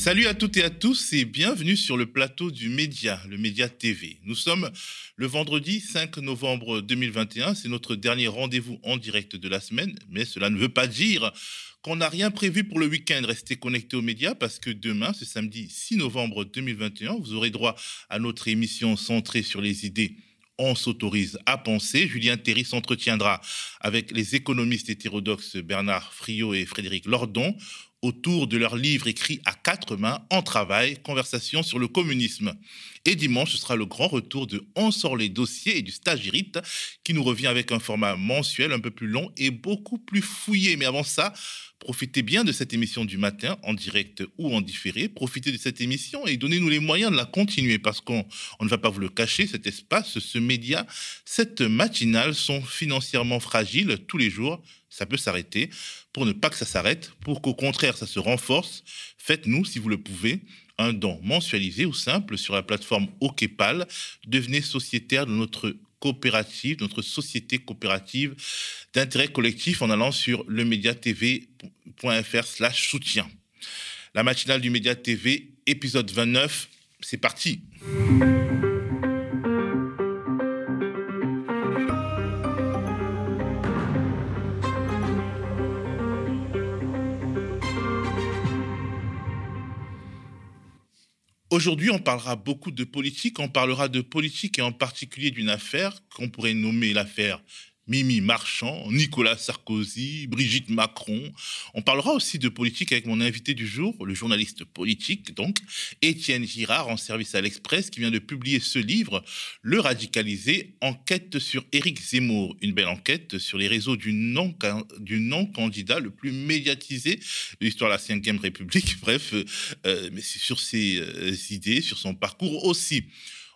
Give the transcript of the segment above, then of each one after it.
Salut à toutes et à tous et bienvenue sur le plateau du Média, le Média TV. Nous sommes le vendredi 5 novembre 2021, c'est notre dernier rendez-vous en direct de la semaine, mais cela ne veut pas dire qu'on n'a rien prévu pour le week-end. Restez connectés aux médias parce que demain, ce samedi 6 novembre 2021, vous aurez droit à notre émission centrée sur les idées on s'autorise à penser. Julien Théry s'entretiendra avec les économistes hétérodoxes Bernard Friot et Frédéric Lordon autour de leur livre écrit à quatre mains en travail, Conversation sur le communisme. Et dimanche, ce sera le grand retour de On sort les dossiers et du stagirite qui nous revient avec un format mensuel un peu plus long et beaucoup plus fouillé. Mais avant ça, profitez bien de cette émission du matin en direct ou en différé. Profitez de cette émission et donnez-nous les moyens de la continuer parce qu'on ne va pas vous le cacher, cet espace, ce média, cette matinale sont financièrement fragiles tous les jours ça peut s'arrêter. Pour ne pas que ça s'arrête, pour qu'au contraire ça se renforce, faites-nous, si vous le pouvez, un don mensualisé ou simple sur la plateforme OKPAL. Devenez sociétaire de notre coopérative, notre société coopérative d'intérêt collectif en allant sur lemediatv.fr slash soutien. La matinale du Média TV, épisode 29, c'est parti. Aujourd'hui, on parlera beaucoup de politique. On parlera de politique et en particulier d'une affaire qu'on pourrait nommer l'affaire Mimi Marchand, Nicolas Sarkozy, Brigitte Macron. On parlera aussi de politique avec mon invité du jour, le journaliste politique, donc, Étienne Girard, en service à l'Express, qui vient de publier ce livre, Le Radicalisé, enquête sur Éric Zemmour. Une belle enquête sur les réseaux du non-candidat le plus médiatisé de l'histoire de la Ve République. Bref, euh, mais c'est sur ses euh, idées, sur son parcours aussi.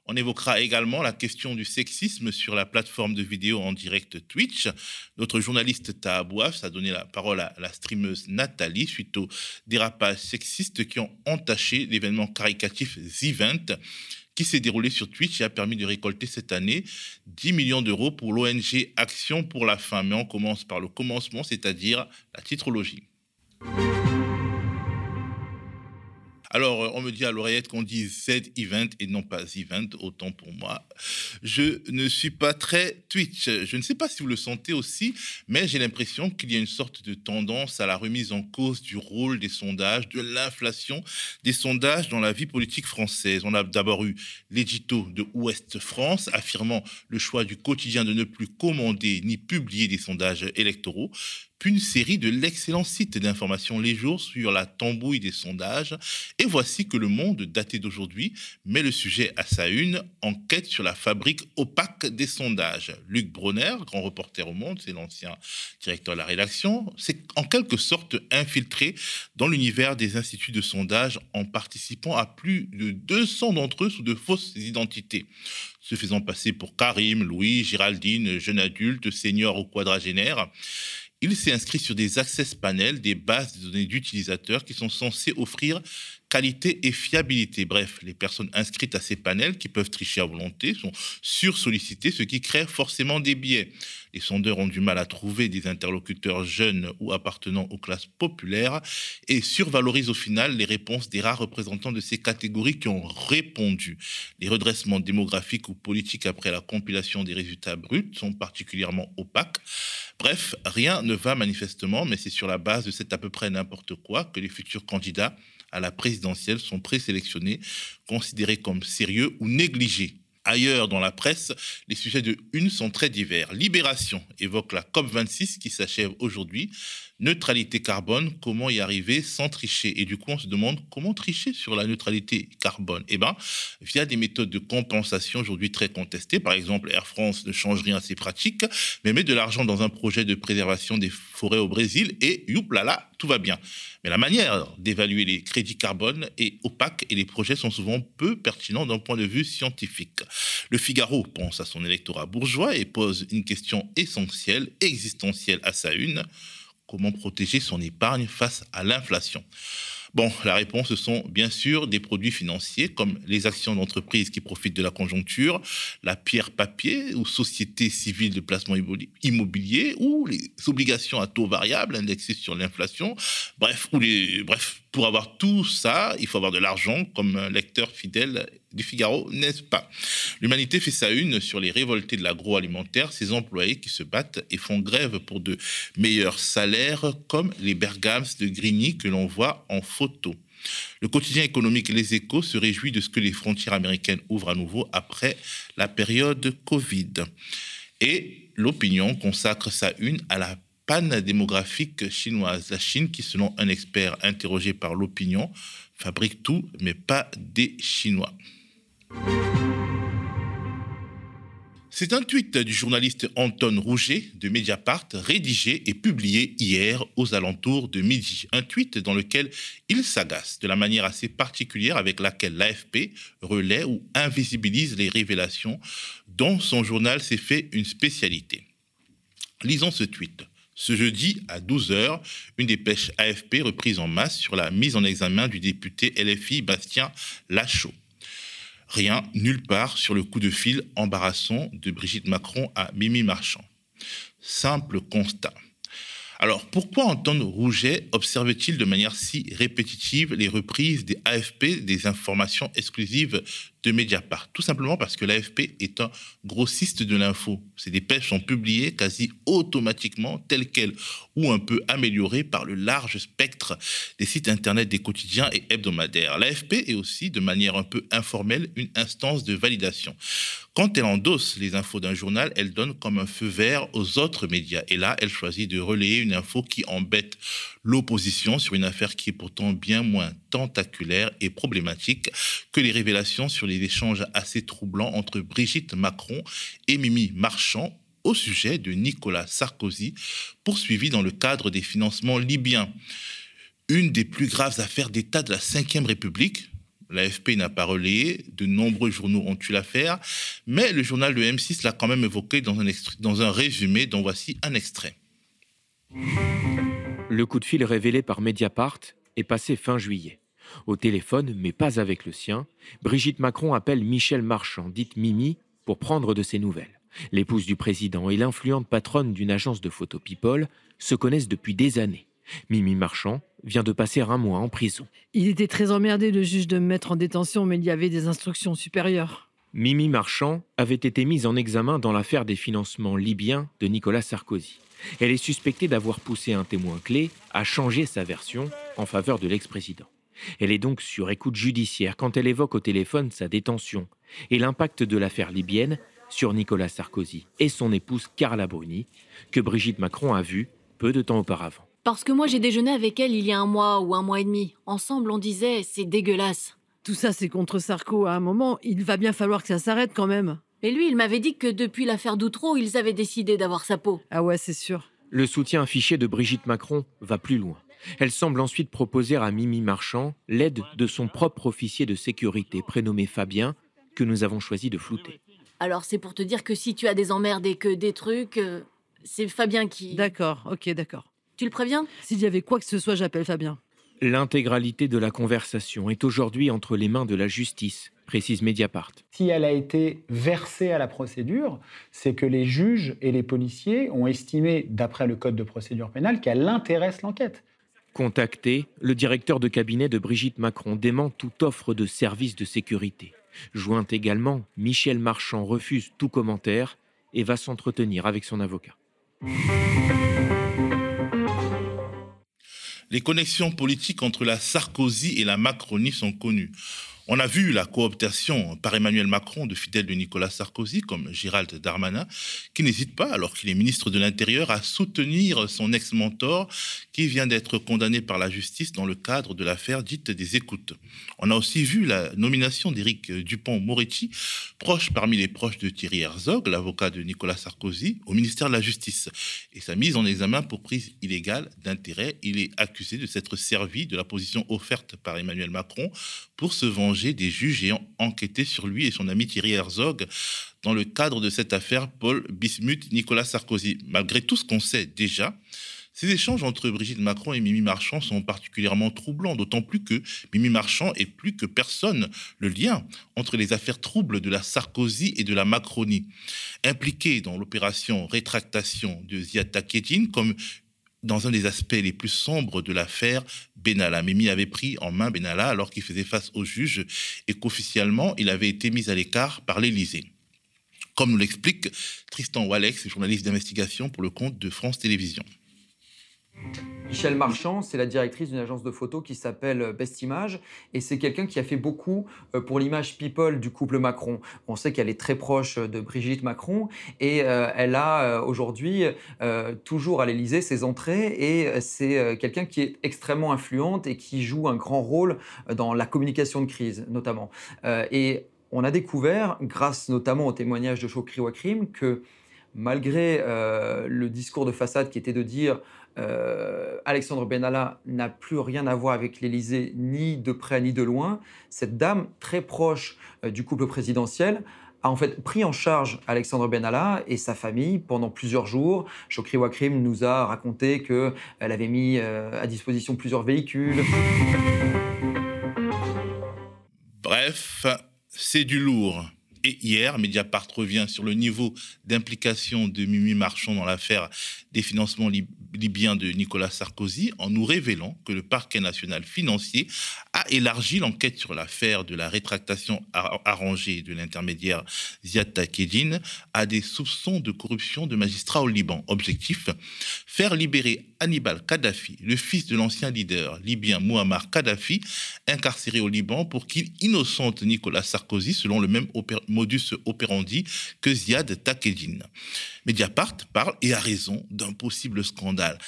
On évoquera également la question du sexisme sur la plateforme de vidéo en direct Twitch. Notre journaliste Tahabouaf a donné la parole à la streameuse Nathalie suite aux dérapages sexistes qui ont entaché l'événement caricatif The Event qui s'est déroulé sur Twitch et a permis de récolter cette année 10 millions d'euros pour l'ONG Action pour la faim. Mais on commence par le commencement, c'est-à-dire la titrologie. Alors, euh, on me dit à l'oreillette qu'on dit Z-Event et non pas Event, autant pour moi. Je ne suis pas très Twitch. Je ne sais pas si vous le sentez aussi, mais j'ai l'impression qu'il y a une sorte de tendance à la remise en cause du rôle des sondages, de l'inflation des sondages dans la vie politique française. On a d'abord eu l'édito de Ouest France affirmant le choix du quotidien de ne plus commander ni publier des sondages électoraux une série de l'excellent site d'information Les Jours sur la tambouille des sondages. Et voici que le monde, daté d'aujourd'hui, met le sujet à sa une, enquête sur la fabrique opaque des sondages. Luc Bronner, grand reporter au monde, c'est l'ancien directeur de la rédaction, c'est en quelque sorte infiltré dans l'univers des instituts de sondage en participant à plus de 200 d'entre eux sous de fausses identités se faisant passer pour Karim, Louis, Géraldine, jeune adulte, senior ou quadragénaire. Il s'est inscrit sur des access panels, des bases de données d'utilisateurs qui sont censées offrir qualité et fiabilité. Bref, les personnes inscrites à ces panels qui peuvent tricher à volonté sont sursollicitées, ce qui crée forcément des biais. Les sondeurs ont du mal à trouver des interlocuteurs jeunes ou appartenant aux classes populaires et survalorisent au final les réponses des rares représentants de ces catégories qui ont répondu. Les redressements démographiques ou politiques après la compilation des résultats bruts sont particulièrement opaques. Bref, rien ne va manifestement, mais c'est sur la base de cet à peu près n'importe quoi que les futurs candidats à la présidentielle sont présélectionnés, considérés comme sérieux ou négligés. Ailleurs dans la presse, les sujets de une sont très divers. Libération évoque la COP26 qui s'achève aujourd'hui. Neutralité carbone, comment y arriver sans tricher? Et du coup, on se demande comment tricher sur la neutralité carbone Eh bien, via des méthodes de compensation aujourd'hui très contestées. Par exemple, Air France ne change rien à ses pratiques, mais met de l'argent dans un projet de préservation des forêts au Brésil et youplala, tout va bien. Mais la manière d'évaluer les crédits carbone est opaque et les projets sont souvent peu pertinents d'un point de vue scientifique. Le Figaro pense à son électorat bourgeois et pose une question essentielle, existentielle à sa une Comment protéger son épargne face à l'inflation. Bon, la réponse, ce sont bien sûr des produits financiers comme les actions d'entreprise qui profitent de la conjoncture, la pierre papier ou société civile de placement immobilier ou les obligations à taux variable indexées sur l'inflation, bref, bref, Pour avoir tout ça, il faut avoir de l'argent, comme lecteur fidèle du Figaro, n'est-ce pas? L'humanité fait sa une sur les révoltés de l'agroalimentaire, ces employés qui se battent et font grève pour de meilleurs salaires, comme les Bergams de Grigny que l'on voit en photo. Le quotidien économique Les Échos se réjouit de ce que les frontières américaines ouvrent à nouveau après la période Covid. Et l'opinion consacre sa une à la panne démographique chinoise. La Chine, qui selon un expert interrogé par l'opinion, fabrique tout, mais pas des Chinois. C'est un tweet du journaliste Anton Rouget de Mediapart, rédigé et publié hier aux alentours de midi. Un tweet dans lequel il s'agace de la manière assez particulière avec laquelle l'AFP relaie ou invisibilise les révélations dont son journal s'est fait une spécialité. Lisons ce tweet. Ce jeudi, à 12h, une dépêche AFP reprise en masse sur la mise en examen du député LFI Bastien Lachaud. Rien, nulle part, sur le coup de fil embarrassant de Brigitte Macron à Mimi Marchand. Simple constat. Alors, pourquoi Anton Rouget observe-t-il de manière si répétitive les reprises des AFP des informations exclusives de Mediapart Tout simplement parce que l'AFP est un grossiste de l'info. Ces dépêches sont publiées quasi automatiquement, telles quelles, ou un peu améliorées par le large spectre des sites internet des quotidiens et hebdomadaires. L'AFP est aussi, de manière un peu informelle, une instance de validation. Quand elle endosse les infos d'un journal, elle donne comme un feu vert aux autres médias. Et là, elle choisit de relayer une info qui embête l'opposition sur une affaire qui est pourtant bien moins tentaculaire et problématique que les révélations sur les échanges assez troublants entre Brigitte Macron et Mimi Marchand au sujet de Nicolas Sarkozy, poursuivi dans le cadre des financements libyens. Une des plus graves affaires d'État de la Ve République, L'AFP n'a pas relayé, de nombreux journaux ont eu l'affaire, mais le journal de M6 l'a quand même évoqué dans un, dans un résumé dont voici un extrait. Le coup de fil révélé par Mediapart est passé fin juillet. Au téléphone, mais pas avec le sien, Brigitte Macron appelle Michel Marchand, dite Mimi, pour prendre de ses nouvelles. L'épouse du président et l'influente patronne d'une agence de photo People se connaissent depuis des années. Mimi Marchand vient de passer un mois en prison. Il était très emmerdé, le juge, de me mettre en détention, mais il y avait des instructions supérieures. Mimi Marchand avait été mise en examen dans l'affaire des financements libyens de Nicolas Sarkozy. Elle est suspectée d'avoir poussé un témoin clé à changer sa version en faveur de l'ex-président. Elle est donc sur écoute judiciaire quand elle évoque au téléphone sa détention et l'impact de l'affaire libyenne sur Nicolas Sarkozy et son épouse Carla Bruni, que Brigitte Macron a vue peu de temps auparavant. Parce que moi j'ai déjeuné avec elle il y a un mois ou un mois et demi. Ensemble on disait c'est dégueulasse. Tout ça c'est contre Sarko à un moment, il va bien falloir que ça s'arrête quand même. Et lui il m'avait dit que depuis l'affaire d'Outreau ils avaient décidé d'avoir sa peau. Ah ouais c'est sûr. Le soutien affiché de Brigitte Macron va plus loin. Elle semble ensuite proposer à Mimi Marchand l'aide de son propre officier de sécurité prénommé Fabien, que nous avons choisi de flouter. Alors c'est pour te dire que si tu as des emmerdes et que des trucs, euh, c'est Fabien qui... D'accord, ok, d'accord. Tu le préviens? S'il y avait quoi que ce soit, j'appelle Fabien. L'intégralité de la conversation est aujourd'hui entre les mains de la justice, précise Mediapart. Si elle a été versée à la procédure, c'est que les juges et les policiers ont estimé, d'après le code de procédure pénale, qu'elle intéresse l'enquête. Contacté, le directeur de cabinet de Brigitte Macron dément toute offre de service de sécurité. Joint également, Michel Marchand refuse tout commentaire et va s'entretenir avec son avocat. Les connexions politiques entre la Sarkozy et la Macronie sont connues. On a vu la cooptation par Emmanuel Macron de fidèles de Nicolas Sarkozy, comme Gérald Darmanin, qui n'hésite pas, alors qu'il est ministre de l'Intérieur, à soutenir son ex-mentor, qui vient d'être condamné par la justice dans le cadre de l'affaire dite des écoutes. On a aussi vu la nomination d'Éric Dupont-Moretti, proche parmi les proches de Thierry Herzog, l'avocat de Nicolas Sarkozy, au ministère de la Justice, et sa mise en examen pour prise illégale d'intérêt. Il est accusé de s'être servi de la position offerte par Emmanuel Macron pour se venger des juges ayant enquêté sur lui et son ami Thierry Herzog dans le cadre de cette affaire Paul Bismuth-Nicolas Sarkozy. Malgré tout ce qu'on sait déjà, ces échanges entre Brigitte Macron et Mimi Marchand sont particulièrement troublants, d'autant plus que Mimi Marchand est plus que personne le lien entre les affaires troubles de la Sarkozy et de la Macronie. Impliquée dans l'opération rétractation de Ziata Kedin comme dans un des aspects les plus sombres de l'affaire Benalla. Mimi avait pris en main Benalla alors qu'il faisait face au juge et qu'officiellement, il avait été mis à l'écart par l'Élysée. Comme nous l'explique Tristan Walex, journaliste d'investigation pour le compte de France Télévisions. Michel Marchand, c'est la directrice d'une agence de photos qui s'appelle Best Image et c'est quelqu'un qui a fait beaucoup euh, pour l'image people du couple Macron. On sait qu'elle est très proche de Brigitte Macron et euh, elle a euh, aujourd'hui toujours à l'Élysée ses entrées et c'est quelqu'un qui est extrêmement influente et qui joue un grand rôle dans la communication de crise notamment. et on a découvert, grâce notamment au témoignage de Chokri Wakrim, que malgré le discours de façade qui était de dire euh, Alexandre Benalla n'a plus rien à voir avec l'Élysée, ni de près ni de loin. Cette dame, très proche euh, du couple présidentiel, a en fait pris en charge Alexandre Benalla et sa famille pendant plusieurs jours. Chokri Wakrim nous a raconté qu'elle avait mis euh, à disposition plusieurs véhicules. Bref, c'est du lourd. Et hier, Mediapart revient sur le niveau d'implication de Mimi Marchand dans l'affaire des financements libyens de Nicolas Sarkozy en nous révélant que le parquet national financier a élargi l'enquête sur l'affaire de la rétractation arrangée de l'intermédiaire Ziad Takedine à des soupçons de corruption de magistrats au Liban. Objectif, faire libérer Hannibal Kadhafi, le fils de l'ancien leader libyen Muammar Kadhafi, incarcéré au Liban pour qu'il innocente Nicolas Sarkozy selon le même modus operandi que Ziad Takedine. Mediapart parle, et a raison, d'un possible scandale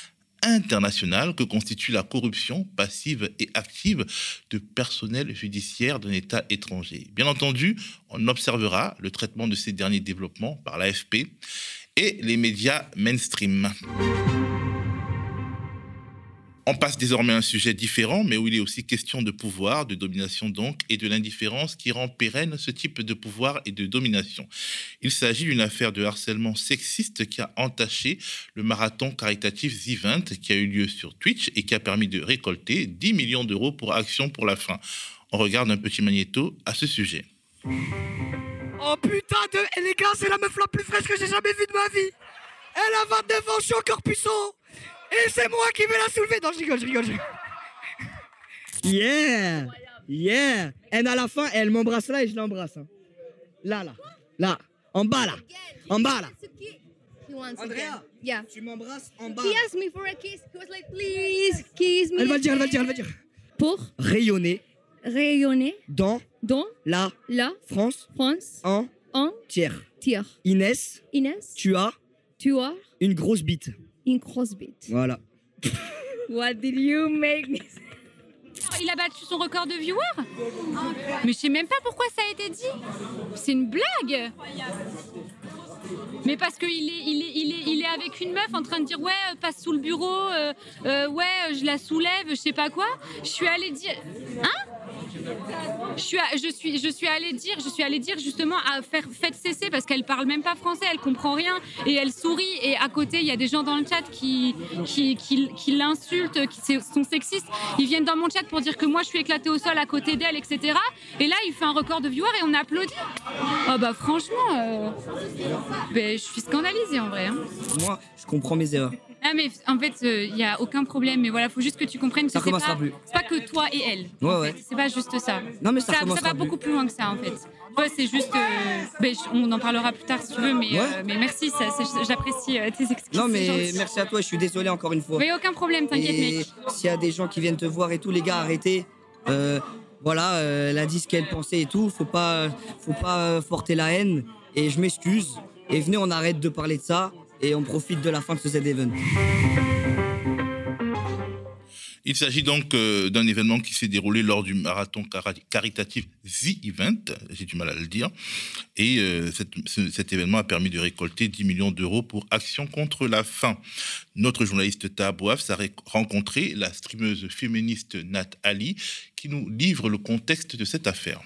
international que constitue la corruption passive et active de personnel judiciaire d'un État étranger. Bien entendu, on observera le traitement de ces derniers développements par l'AFP et les médias mainstream. On passe désormais à un sujet différent, mais où il est aussi question de pouvoir, de domination donc, et de l'indifférence qui rend pérenne ce type de pouvoir et de domination. Il s'agit d'une affaire de harcèlement sexiste qui a entaché le marathon caritatif The qui a eu lieu sur Twitch et qui a permis de récolter 10 millions d'euros pour Action pour la fin. On regarde un petit magnéto à ce sujet. Oh putain de... Eh, les gars, c'est la meuf la plus fraîche que j'ai jamais vue de ma vie Elle a 29 ans, je suis encore puissant et c'est moi qui vais la soulever. Non, je rigole, je rigole. Yeah Yeah Et à la fin, elle m'embrasse là et je l'embrasse. Hein. Là, là. Là. En bas, là. En bas, là. Andrea, yeah. tu m'embrasses en bas. He asked me for a kiss. He was like, please kiss me. Elle va le dire, elle va le dire, elle va le dire. Pour rayonner. Rayonner. Dans. Dans. La. La. France. France. En. En. Tiers. Tiers. Inès. Inès. Tu as. Tu as. Une grosse bite une grosse bite. Voilà. What did you make me il a battu son record de viewers Mais je sais même pas pourquoi ça a été dit. C'est une blague mais parce qu'il est, il est, il est, il est avec une meuf en train de dire ouais, passe sous le bureau, euh, euh, ouais, je la soulève, je sais pas quoi. Je suis allée dire. Hein? Je suis, je, suis, je suis allée dire, je suis allée dire justement à faire faites cesser parce qu'elle parle même pas français, elle comprend rien et elle sourit et à côté il y a des gens dans le chat qui qui, qui, qui l'insultent, qui sont sexistes. Ils viennent dans mon chat pour dire que moi je suis éclatée au sol à côté d'elle, etc. Et là il fait un record de viewers et on applaudit. Oh bah franchement, euh, ben, je suis scandalisée en vrai. Hein. Moi je comprends mes erreurs. Ah mais en fait, il euh, n'y a aucun problème. Mais voilà, faut juste que tu comprennes que c'est pas, pas que toi et elle. Ouais, ouais. C'est pas juste ça. Non mais ça, ça, ça va beaucoup plus loin que ça en fait. Ouais, c'est juste. Euh, ben, on en parlera plus tard si tu veux, mais, euh, mais merci, j'apprécie tes excuses. Non mais merci à toi. Je suis désolé encore une fois. Mais aucun problème, t'inquiète mec. S'il y a des gens qui viennent te voir et tout, les gars, arrêtez. voilà, elle a dit ce qu'elle pensait et tout. Faut pas, faut pas porter la haine. Et je m'excuse. Et venez, on arrête de parler de ça et on profite de la fin de ce Z-Event. Il s'agit donc euh, d'un événement qui s'est déroulé lors du marathon caritatif The Event, j'ai du mal à le dire, et euh, cet événement a permis de récolter 10 millions d'euros pour Action contre la faim. Notre journaliste Tabouaf a rencontré la streameuse féministe Nat Ali qui nous livre le contexte de cette affaire.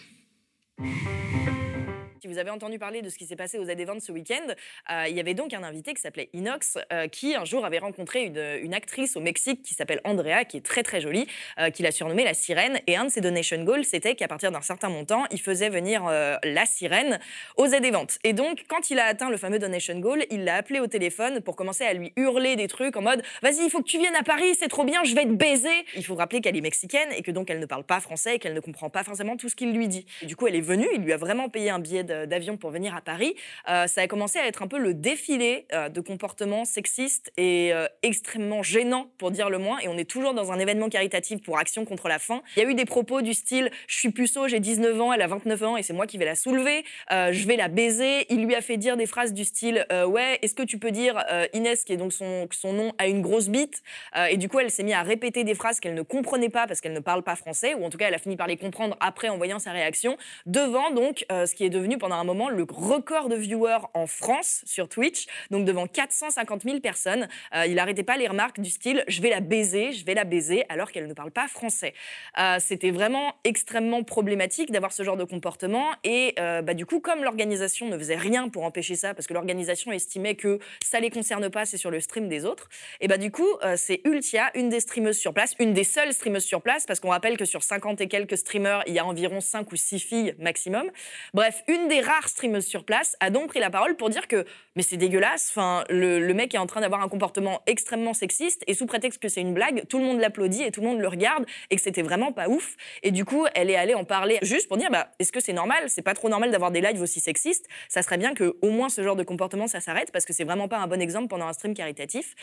Si vous avez entendu parler de ce qui s'est passé aux Z-Events ce week-end, euh, il y avait donc un invité qui s'appelait Inox, euh, qui un jour avait rencontré une, actrice au Mexique qui s'appelle Andrea, qui est très très jolie, euh, qu'il a surnommée la sirène. Et un de ses donation goals, c'était qu'à partir d'un certain montant, il faisait venir euh, la sirène aux Z-Events. Et donc, quand il a atteint le fameux donation goal, il l'a appelé au téléphone pour commencer à lui hurler des trucs en mode Vas-y, il faut que tu viennes à Paris, c'est trop bien, je vais te baiser. Il faut rappeler qu'elle est mexicaine et que donc elle ne parle pas français et qu'elle ne comprend pas forcément tout ce qu'il lui dit. Du coup, elle est venue, il lui a vraiment payé un billet d'avion pour venir à Paris. Euh, ça a commencé à être un peu le défilé euh, de comportements sexistes et euh, extrêmement gênants, pour dire le moins. Et on est toujours dans un événement caritatif pour Action contre la faim. Il y a eu des propos du style Je suis puceau, j'ai 19 ans, elle a 29 ans et c'est moi qui vais la soulever. Je vais la baiser. Il lui a fait dire des phrases du style Ouais, est-ce que tu peux dire Inès, qui est donc son, son nom, a une grosse bite? Et du coup, elle s'est mise à répéter des phrases qu'elle ne comprenait pas parce qu'elle ne parle pas français, ou en tout cas, elle a fini par les comprendre après en voyant sa réaction, devant donc ce qui est devenu pendant un moment le record de viewers en France sur Twitch, donc devant 450 000 personnes. Euh, il n'arrêtait pas les remarques du style Je vais la baiser, je vais la baiser, alors qu'elle ne parle pas français. Euh, C'était vraiment extrêmement problématique d'avoir ce genre de comportement. Et euh, bah, du coup, comme l'organisation ne faisait rien pour empêcher ça, parce que l'organisation estimait que ça les concerne pas, c'est sur le stream des autres, et bah du coup, c'est Ultia, une des streameuses sur place, une des seules streameuses sur place, parce qu'on rappelle que sur 50 et quelques streamers, il y a environ 5 ou 6 filles maximum. Bref, une des rares streameuses sur place a donc pris la parole pour dire que mais c'est dégueulasse, enfin, le, mec est en train d'avoir un comportement extrêmement sexiste, et sous prétexte que c'est une blague, tout le monde l'applaudit et tout le monde le regarde, et que c'était vraiment pas ouf. Et du coup, elle est allée en parler juste pour dire, bah, est-ce que c'est normal? C'est pas trop normal d'avoir des lives aussi sexistes. Ça serait bien que au moins ce genre de comportement, ça s'arrête, parce que c'est vraiment pas un bon exemple pendant un stream caritatif.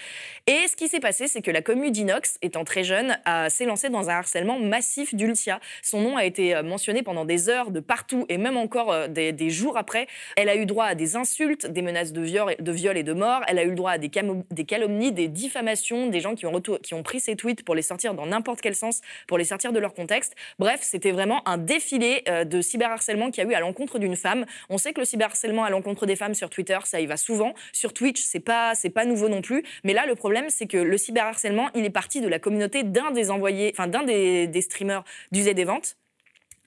Et ce qui s'est passé, c'est que la commune d'Inox, étant très jeune, a- s'est lancée dans un harcèlement massif d'Ultia. Son nom a été euh, mentionné pendant des heures de partout, et même encore euh, des, des jours après. Elle a eu droit à des insultes, des menaces de viol, et de mort. Elle a eu droit à des, des calomnies, des diffamations, des gens qui ont, pris ses tweets pour les sortir dans n'importe quel sens, pour les sortir de leur contexte. Bref, c'était vraiment un défilé euh, de cyberharcèlement qui a eu à l'encontre d'une femme. On sait que le cyberharcèlement à l'encontre des femmes sur Twitter, ça y va souvent. Sur Twitch, c'est pas pas nouveau non plus. Mais là, le problème, c'est que le cyberharcèlement, il est parti de la communauté d'un des envoyés, enfin d'un des, des streamers du Z Event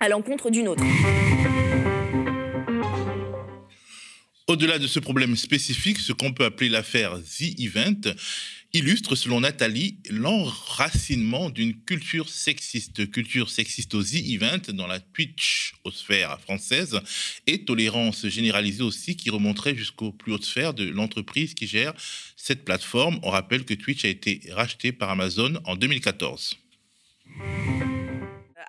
à l'encontre d'une autre. Au-delà de ce problème spécifique, ce qu'on peut appeler l'affaire The Event illustre, selon Nathalie, l'enracinement d'une culture sexiste. Culture sexiste au The Event dans la Twitch-osphère française et tolérance généralisée aussi qui remonterait jusqu'aux plus hautes sphères de l'entreprise qui gère cette plateforme. On rappelle que Twitch a été racheté par Amazon en 2014.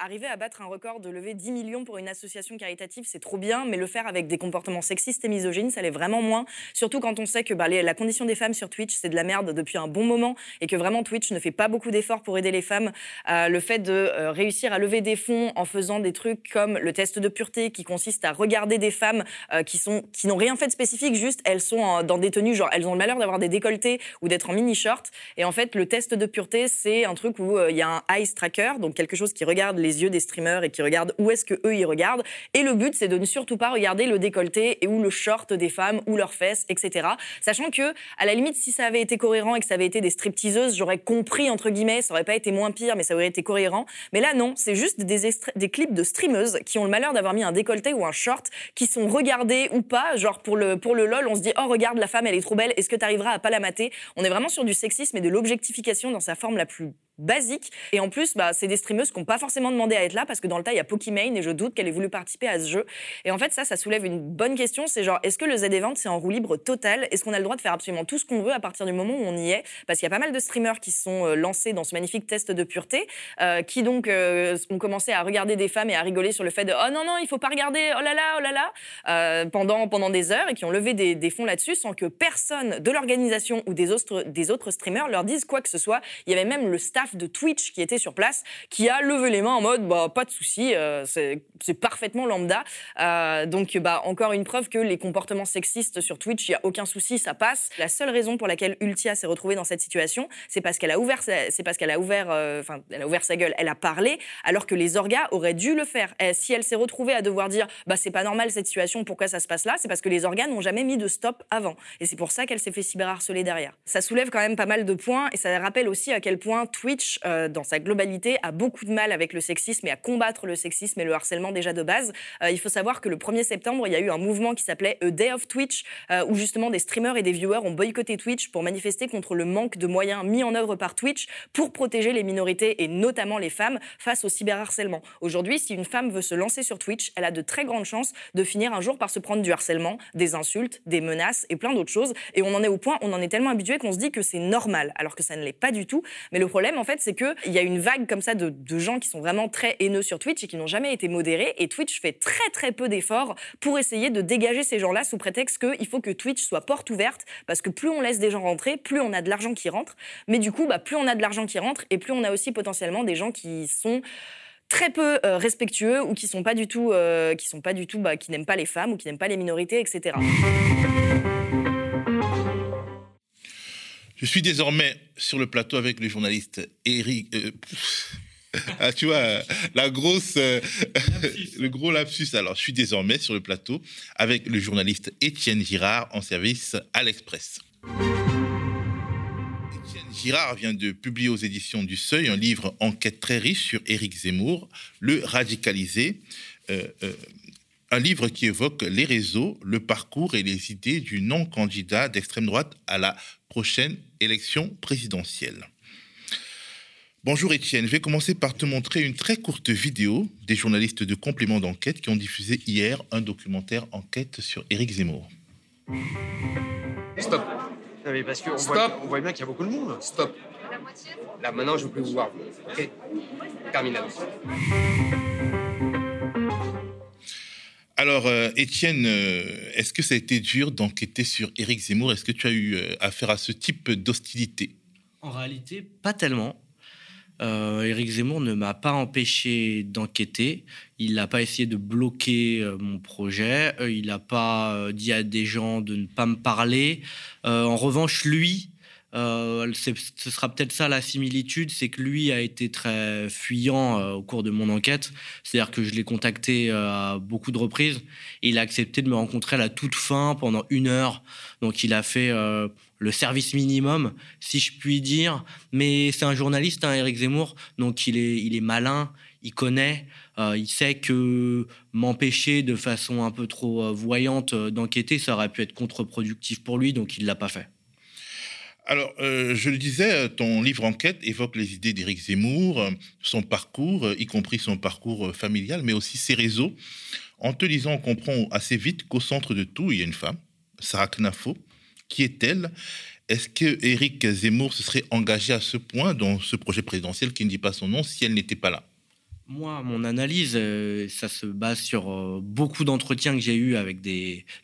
Arriver à battre un record de lever 10 millions pour une association caritative, c'est trop bien, mais le faire avec des comportements sexistes et misogynes, ça l'est vraiment moins. Surtout quand on sait que bah, la condition des femmes sur Twitch, c'est de la merde depuis un bon moment et que vraiment Twitch ne fait pas beaucoup d'efforts pour aider les femmes. Le fait de euh, réussir à lever des fonds en faisant des trucs comme le test de pureté qui consiste à regarder des femmes euh, qui sont qui n'ont rien fait de spécifique, juste elles sont dans des tenues, genre elles ont le malheur d'avoir des décolletés ou d'être en mini-short. Et en fait, le test de pureté, c'est un truc où euh, il y a un eyes tracker, donc quelque chose qui regarde les yeux des streamers et qui regarde où est-ce que eux ils regardent. Et le but, c'est de ne surtout pas regarder le décolleté et ou le short des femmes ou leurs fesses, etc. Sachant que, à la limite, si ça avait été cohérent et que ça avait été des stripteaseuses, j'aurais compris entre guillemets, ça aurait pas été moins pire, mais ça aurait été cohérent. Mais là, non, c'est juste des, des clips de streameuses qui ont le malheur d'avoir mis un décolleté ou un short, qui sont regardés ou pas. Genre pour le pour le lol, on se dit oh regarde la femme, elle est trop belle. Est-ce que tu arriveras à pas la mater? On est vraiment sur du sexisme et de l'objectification dans sa forme la plus basique. Et en plus, bah, c'est des streameuses qui n'ont pas forcément demandé à être là parce que dans le tas, il y a Pokimane et je doute qu'elle ait voulu participer à ce jeu. Et en fait, ça, ça soulève une bonne question. C'est genre, est-ce que le Z-Event, c'est en roue libre total Est-ce qu'on a le droit de faire absolument tout ce qu'on veut à partir du moment où on y est? Parce qu'il y a pas mal de streamers qui sont euh, lancés dans ce magnifique test de pureté, euh, qui donc euh, ont commencé à regarder des femmes et à rigoler sur le fait de oh non, non, il faut pas regarder, oh là là, oh là là, pendant, pendant des heures et qui ont levé des, des fonds là-dessus sans que personne de l'organisation ou des autres, des autres streamers leur dise quoi que ce soit. Il y avait même le staff de Twitch qui était sur place qui a levé les mains en mode bah, pas de souci, euh, c'est parfaitement lambda. Euh, donc, bah, encore une preuve que les comportements sexistes sur Twitch, il n'y a aucun souci, ça passe. La seule raison pour laquelle Ultia s'est retrouvée dans cette situation, c'est parce qu'elle a ouvert, c'est parce qu'elle a ouvert, euh, enfin, elle a ouvert sa gueule, elle a parlé, alors que les orgas auraient dû le faire. Si elle s'est retrouvée à devoir dire, bah, c'est pas normal cette situation, pourquoi ça se passe là, c'est parce que les organes n'ont jamais mis de stop avant. Et c'est pour ça qu'elle s'est fait cyberharceler derrière. Ça soulève quand même pas mal de points et ça rappelle aussi à quel point Twitch Twitch, euh, dans sa globalité, a beaucoup de mal avec le sexisme et à combattre le sexisme et le harcèlement déjà de base. Euh, il faut savoir que le 1er septembre, il y a eu un mouvement qui s'appelait A Day of Twitch, euh, où justement des streamers et des viewers ont boycotté Twitch pour manifester contre le manque de moyens mis en œuvre par Twitch pour protéger les minorités et notamment les femmes face au cyberharcèlement. Aujourd'hui, si une femme veut se lancer sur Twitch, elle a de très grandes chances de finir un jour par se prendre du harcèlement, des insultes, des menaces et plein d'autres choses. Et on en est au point, on en est tellement habitué qu'on se dit que c'est normal, alors que ça ne l'est pas du tout. Mais le problème, en fait, c'est qu'il y a une vague comme ça de, gens qui sont vraiment très haineux sur Twitch et qui n'ont jamais été modérés. Et Twitch fait très très peu d'efforts pour essayer de dégager ces gens-là sous prétexte qu'il faut que Twitch soit porte ouverte, parce que plus on laisse des gens rentrer, plus on a de l'argent qui rentre. Mais du coup, bah, plus on a de l'argent qui rentre, et plus on a aussi potentiellement des gens qui sont très peu euh, respectueux ou qui sont pas du tout, euh, qui sont pas du tout, bah, qui n'aiment pas les femmes ou qui n'aiment pas les minorités, etc. Je suis désormais sur le plateau avec le journaliste Eric. euh, ah, tu vois, la grosse, euh, le gros lapsus. Alors, je suis désormais sur le plateau avec le journaliste Étienne Girard en service à l'Express. Étienne Girard vient de publier aux éditions du Seuil un livre enquête très riche sur Éric Zemmour, le radicalisé. Euh, un livre qui évoque les réseaux, le parcours et les idées du non-candidat d'extrême droite à la prochaine élection présidentielle. Bonjour Étienne, je vais commencer par te montrer une très courte vidéo des journalistes de complément d'enquête qui ont diffusé hier un documentaire enquête sur Éric Zemmour. Stop. Non mais parce qu'on Stop. voit, on voit bien qu'il y a beaucoup de monde. Stop. Là, maintenant, je veux plus vous voir. Ok Terminal. Alors euh, Étienne, euh, est-ce que ça a été dur d'enquêter sur Éric Zemmour? Est-ce que tu as eu euh, affaire à ce type d'hostilité? En réalité, pas tellement. Éric Zemmour ne m'a pas empêché d'enquêter. Il n'a pas essayé de bloquer mon projet. Il n'a pas dit à des gens de ne pas me parler. En revanche, lui, euh, ce sera peut-être ça la similitude, c'est que lui a été très fuyant euh, au cours de mon enquête. C'est-à-dire que je l'ai contacté euh, à beaucoup de reprises. Et il a accepté de me rencontrer à la toute fin pendant une heure. Donc il a fait le service minimum, si je puis dire. Mais c'est un journaliste, hein, Éric Zemmour, donc il est, malin, il connaît, il sait que m'empêcher de façon un peu trop voyante d'enquêter, ça aurait pu être contre-productif pour lui, donc il l'a pas fait. Alors, euh, je le disais, euh, ton livre enquête évoque les idées d'Éric Zemmour, euh, son parcours, y compris son parcours familial, mais aussi ses réseaux. En te lisant, on comprend assez vite qu'au centre de tout, il y a une femme, Sarah Knafo. Qui est-elle? Est-ce que Éric Zemmour se serait engagé à ce point dans ce projet présidentiel qui ne dit pas son nom si elle n'était pas là? Moi, mon analyse, ça se base sur beaucoup d'entretiens que j'ai eus avec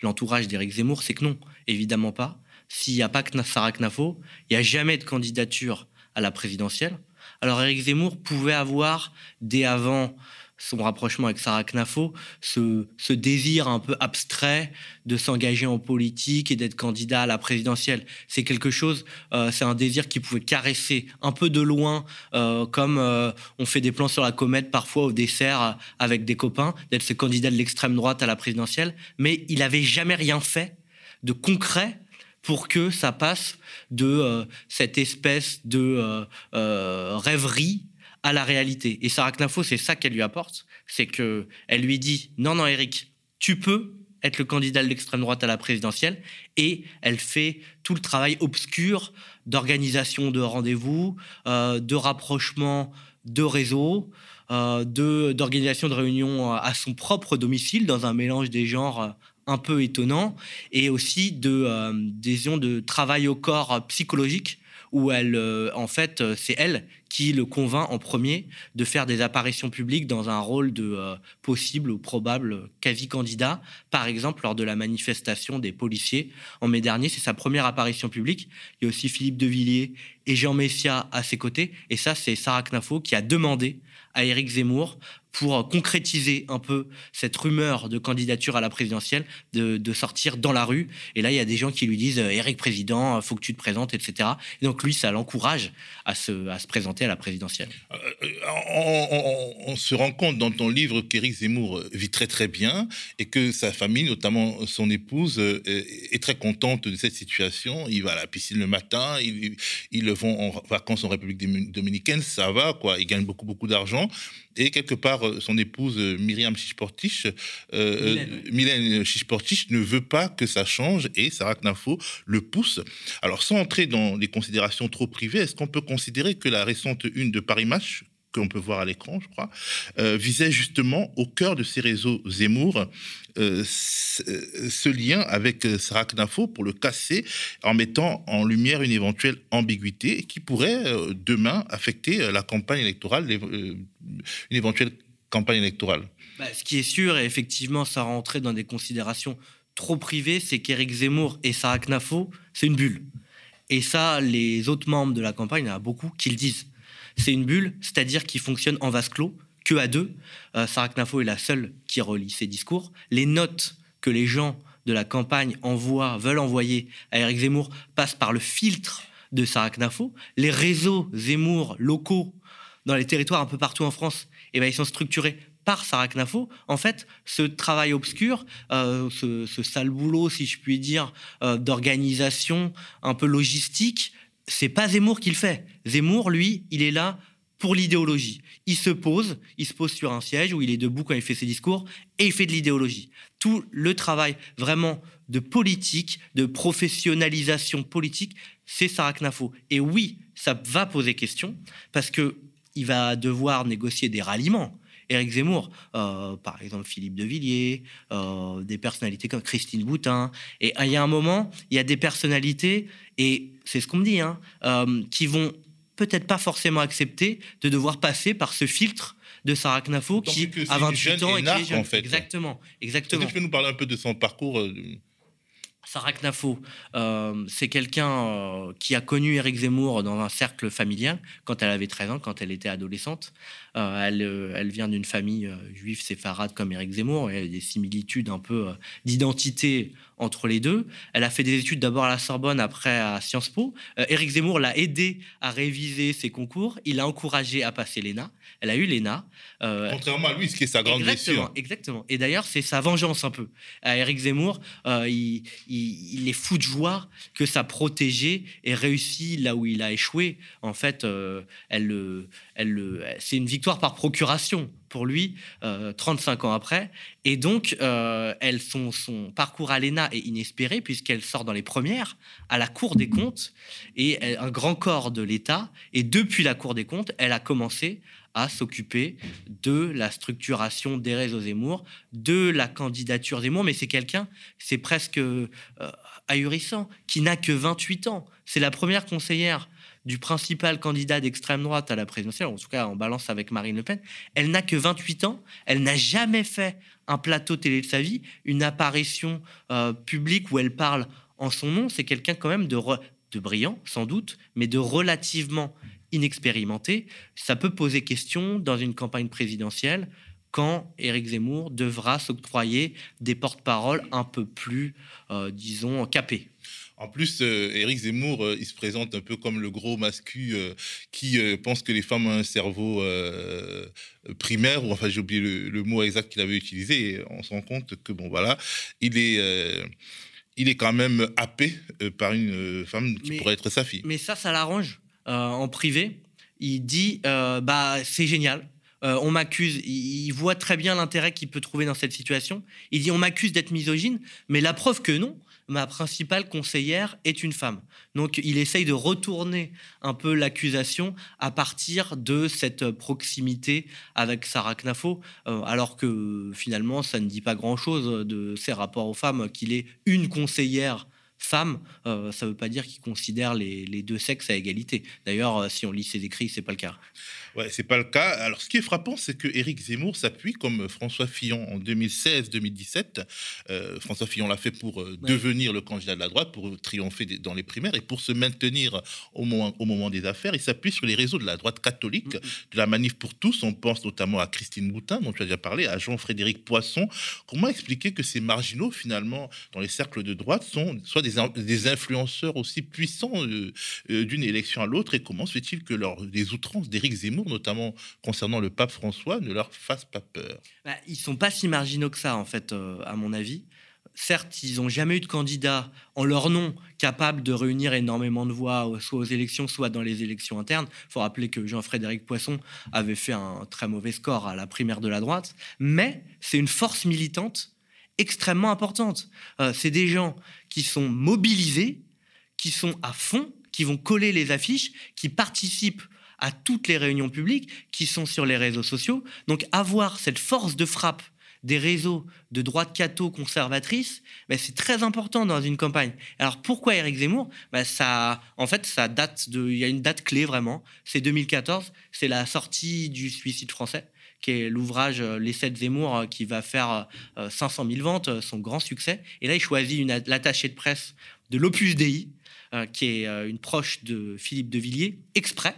l'entourage d'Éric Zemmour, c'est que non, évidemment pas. S'il n'y a pas Sarah Knafo, il n'y a jamais de candidature à la présidentielle. Alors Éric Zemmour pouvait avoir, dès avant son rapprochement avec Sarah Knafo, ce, désir un peu abstrait de s'engager en politique et d'être candidat à la présidentielle. C'est quelque chose, euh, c'est un désir qui pouvait caresser un peu de loin, euh, comme euh, on fait des plans sur la comète parfois au dessert avec des copains, d'être ce candidat de l'extrême droite à la présidentielle. Mais il avait jamais rien fait de concret pour que ça passe de euh, cette espèce de euh, euh, rêverie à la réalité. Et Sarah Knafo, c'est ça qu'elle lui apporte, c'est que elle lui dit non non Eric, tu peux être le candidat de l'extrême droite à la présidentielle et elle fait tout le travail obscur d'organisation de rendez-vous, de rapprochement de réseaux, euh, d'organisation de réunions à son propre domicile dans un mélange des genres un peu étonnant et aussi de euh, de travail au corps psychologique où elle euh, en fait euh, c'est elle qui le convainc en premier de faire des apparitions publiques dans un rôle de euh, possible ou probable quasi candidat par exemple lors de la manifestation des policiers en mai dernier. C'est sa première apparition publique. Il y a aussi Philippe de Villiers et Jean Messia à ses côtés. Et ça c'est Sarah Knafo qui a demandé à Éric Zemmour pour concrétiser un peu cette rumeur de candidature à la présidentielle, de, sortir dans la rue. Et là, il y a des gens qui lui disent euh, Éric Président, faut que tu te présentes, etc. Et donc lui, ça l'encourage à se, présenter. à la présidentielle. on, se rend compte dans ton livre qu'Éric Zemmour vit très très bien et que sa famille, notamment son épouse, est très contente de cette situation. Il va à la piscine le matin, ils, ils vont en vacances en République dominicaine, ça va, quoi. Il gagne beaucoup beaucoup d'argent. Et quelque part, son épouse Myriam Chichportich, euh, Mylène Chichportich, ne veut pas que ça change et Sarah Knafo le pousse. Alors, sans entrer dans les considérations trop privées, est-ce qu'on peut considérer que la récente une de Paris Match que l'on peut voir à l'écran, je crois, euh, visait justement au cœur de ces réseaux Zemmour euh, ce lien avec Sarah Knafo pour le casser en mettant en lumière une éventuelle ambiguïté qui pourrait demain affecter la campagne électorale, une éventuelle campagne électorale. Bah, ce qui est sûr, et effectivement, ça rentrait dans des considérations trop privées, c'est qu'Éric Zemmour et Sarah Knafo, c'est une bulle. Et ça, les autres membres de la campagne, il y en a beaucoup qui le disent. C'est une bulle, c'est-à-dire qui fonctionne en vase clos, que à deux. Euh, Sarah Knafo est la seule qui relie ses discours. Les notes que les gens de la campagne envoient, veulent envoyer à Éric Zemmour passent par le filtre de Sarah Knafo. Les réseaux Zemmour locaux dans les territoires un peu partout en France, eh ben, ils sont structurés par Sarah Knafo, en fait, ce travail obscur, euh, ce, sale boulot, si je puis dire, euh, d'organisation un peu logistique, c'est pas Zemmour qui le fait. Zemmour, lui, il est là pour l'idéologie. Il se pose, il se pose sur un siège où il est debout quand il fait ses discours et il fait de l'idéologie. Tout le travail vraiment de politique, de professionnalisation politique, c'est Sarah Knafo. Et oui, ça va poser question parce que il va devoir négocier des ralliements. Éric Zemmour, euh, par exemple Philippe de Villiers, euh, des personnalités comme Christine Boutin. Et il y a un moment, il y a des personnalités, et c'est ce qu'on me dit, hein, euh, qui vont peut-être pas forcément accepter de devoir passer par ce filtre de Sarah Knafo qui a 28 ans et qui est jeune. En fait. Exactement, exactement. Est-ce que tu peux nous parler un peu de son parcours Sarah Knafo, euh, c'est quelqu'un euh, qui a connu Eric Zemmour dans un cercle familial quand elle avait 13 ans, quand elle était adolescente. Euh, elle, vient d'une famille juive séfarade comme Eric Zemmour, et des similitudes un peu d'identité entre les deux. Elle a fait des études d'abord à la Sorbonne, après à Sciences Po. Éric Zemmour l'a aidé à réviser ses concours. Il l'a encouragé à passer l'ENA. Elle a eu l'ENA. Contrairement à lui, ce qui est sa grande exactement, Exactement. Et d'ailleurs, c'est sa vengeance un peu. À Éric Zemmour, il il, est fou de joie que sa protégée ait réussi là où il a échoué. En fait, euh, elle, elle, c'est une victoire par procuration pour lui, 35 euh, ans après. Et donc, euh, elle, son, son parcours à l'ENA est inespéré puisqu'elle sort dans les premières à la Cour des comptes et un grand corps de l'État. Et depuis la Cour des comptes, elle a commencé à s'occuper de la structuration des réseaux Zemmour, de la candidature Zemmour, mais c'est quelqu'un, c'est presque euh, ahurissant, qui n'a que 28 ans. C'est la première conseillère du principal candidat d'extrême droite à la présidentielle, en tout cas en balance avec Marine Le Pen. Elle n'a que 28 ans, elle n'a jamais fait un plateau télé de sa vie, une apparition euh, publique où elle parle en son nom. C'est quelqu'un quand même de, brillant, sans doute, mais de relativement inexpérimenté, ça peut poser question dans une campagne présidentielle quand Éric Zemmour devra s'octroyer des porte-paroles un peu plus, euh, disons, capés. En plus, euh, Éric Zemmour, euh, il se présente un peu comme le gros mascu qui pense que les femmes ont un cerveau primaire, ou enfin j'ai oublié le, mot exact qu'il avait utilisé, et on se rend compte que, bon voilà, il est il est quand même happé par une femme qui pourrait être sa fille. Mais ça, ça l'arrange. Euh, en privé, il dit euh, bah c'est génial. Euh, on m'accuse, il voit très bien l'intérêt qu'il peut trouver dans cette situation. Il dit on m'accuse d'être misogyne, mais la preuve que non, ma principale conseillère est une femme. Donc il essaye de retourner un peu l'accusation à partir de cette proximité avec Sarah Knafo, alors que finalement ça ne dit pas grand-chose de ses rapports aux femmes, qu'il est une conseillère femme, euh, ça ne veut pas dire qu'il considère les, deux sexes à égalité. D'ailleurs, euh, si on lit ses écrits, c'est pas le cas. Ouais, c'est pas le cas. Alors, ce qui est frappant, c'est que Éric Zemmour s'appuie, comme François Fillon en 2016-2017. Euh, François Fillon l'a fait pour devenir le candidat de la droite, pour triompher dans les primaires et pour se maintenir au moment, au moment des affaires. Il s'appuie sur les réseaux de la droite catholique, de la Manif pour tous. On pense notamment à Christine Moutin, dont tu as déjà parlé, à Jean-Frédéric Poisson. Comment expliquer que ces marginaux, finalement, dans les cercles de droite, sont soit des, in- des influenceurs aussi puissants euh, euh, d'une élection à l'autre? Et comment se fait-il que les outrances d'Éric Zemmour, notamment concernant le pape François, ne leur fassent pas peur Bah, ils sont pas si marginaux que ça, en fait, euh, à mon avis. Certes, ils n'ont jamais eu de candidat en leur nom capable de réunir énormément de voix, soit aux élections, soit dans les élections internes. Il faut rappeler que Jean-Frédéric Poisson avait fait un très mauvais score à la primaire de la droite. Mais c'est une force militante extrêmement importante. Euh, c'est des gens qui sont mobilisés, qui sont à fond, qui vont coller les affiches, qui participent à toutes les réunions publiques, qui sont sur les réseaux sociaux. Donc avoir cette force de frappe des réseaux de droite catho conservatrice, ben, c'est très important dans une campagne. Alors pourquoi Éric Zemmour? Ben, ça, En fait, ça date de, il y a une date clé vraiment. C'est 2014, c'est la sortie du suicide français qui est l'ouvrage euh, Les Sept Zemmour euh, qui va faire euh, 500 000 ventes, euh, son grand succès. Et là, il choisit l'attaché de presse de l'Opus Dei, euh, qui est euh, une proche de Philippe de Villiers, exprès,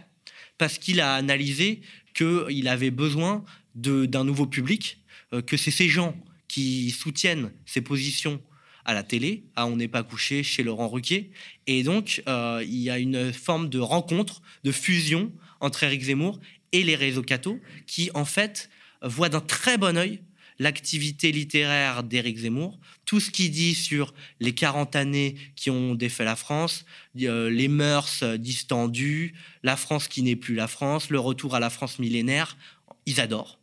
parce qu'il a analysé qu'il avait besoin d'un nouveau public, euh, que c'est ces gens qui soutiennent ses positions à la télé, à On n'est pas couché, chez Laurent Ruquier. Et donc, euh, il y a une forme de rencontre, de fusion entre Éric Zemmour et les réseaux cathos, qui, en fait, voient d'un très bon œil l'activité littéraire d'Éric Zemmour, tout ce qu'il dit sur les 40 années qui ont défait la France, euh, les mœurs distendues, la France qui n'est plus la France, le retour à la France millénaire, ils adorent.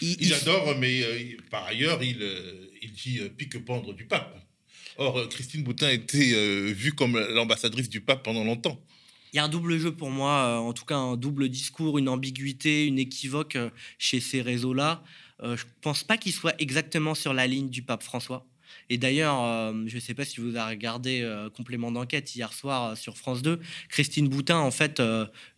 Il adore, mais euh, par ailleurs, il, euh, il dit pique-pendre du pape. Or, Christine Boutin était euh, vue comme l'ambassadrice du pape pendant longtemps. Il y a un double jeu pour moi, en tout cas un double discours, une ambiguïté, une équivoque chez ces réseaux-là. Euh, je pense pas qu'ils soient exactement sur la ligne du pape François. Et d'ailleurs, euh, je ne sais pas si vous avez regardé euh, complément d'enquête hier soir euh, sur France 2, Christine Boutin en fait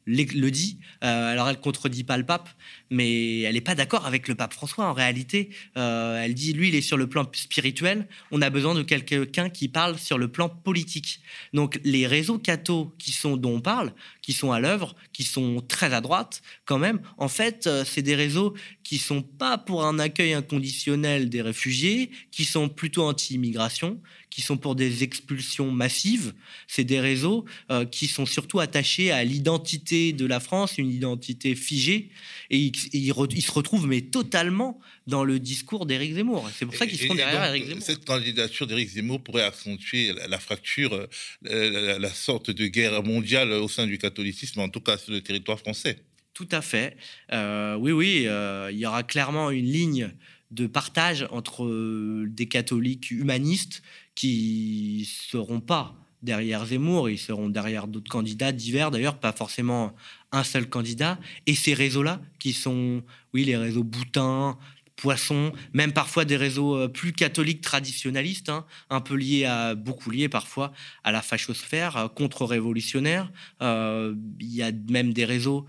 le dit. Euh, alors elle contredit pas le pape, mais elle n'est pas d'accord avec le pape François en réalité. Euh, elle dit lui il est sur le plan spirituel, on a besoin de quelqu'un qui parle sur le plan politique. Donc les réseaux cathos qui sont dont on parle, qui sont à l'œuvre, qui sont très à droite quand même, en fait euh, c'est des réseaux qui sont pas pour un accueil inconditionnel des réfugiés, qui sont plutôt anti-immigration, qui sont pour des expulsions massives. C'est des réseaux euh, qui sont surtout attachés à l'identité de la France, une identité figée, et ils, ils re- ils se retrouvent mais totalement dans le discours d'Éric Zemmour. C'est pour ça qu'ils et derrière Éric Zemmour. Cette candidature d'Éric Zemmour pourrait accentuer la, la fracture, euh, la, la- la sorte de guerre mondiale au sein du catholicisme, en tout cas sur le territoire français. Tout à fait. Euh, oui, oui, euh, il y aura clairement une ligne de partage entre des catholiques humanistes qui seront pas derrière Zemmour, ils seront derrière d'autres candidats divers, d'ailleurs pas forcément un seul candidat, et ces réseaux-là qui sont, oui, les réseaux boutins, poissons, même parfois des réseaux euh, plus catholiques traditionnalistes, hein, un peu liés à, beaucoup liés parfois à la fachosphère, euh, contre-révolutionnaire. Euh, Il y a même des réseaux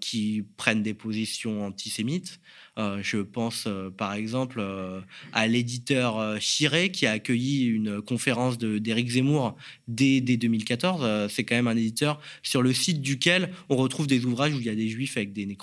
qui prennent des positions antisémites. Je pense par exemple à l'éditeur Chiré qui a accueilli une conférence d'Éric Zemmour dès, dès 2014. Euh, C'est quand même un éditeur sur le site duquel on retrouve des ouvrages où il y a des juifs avec des nez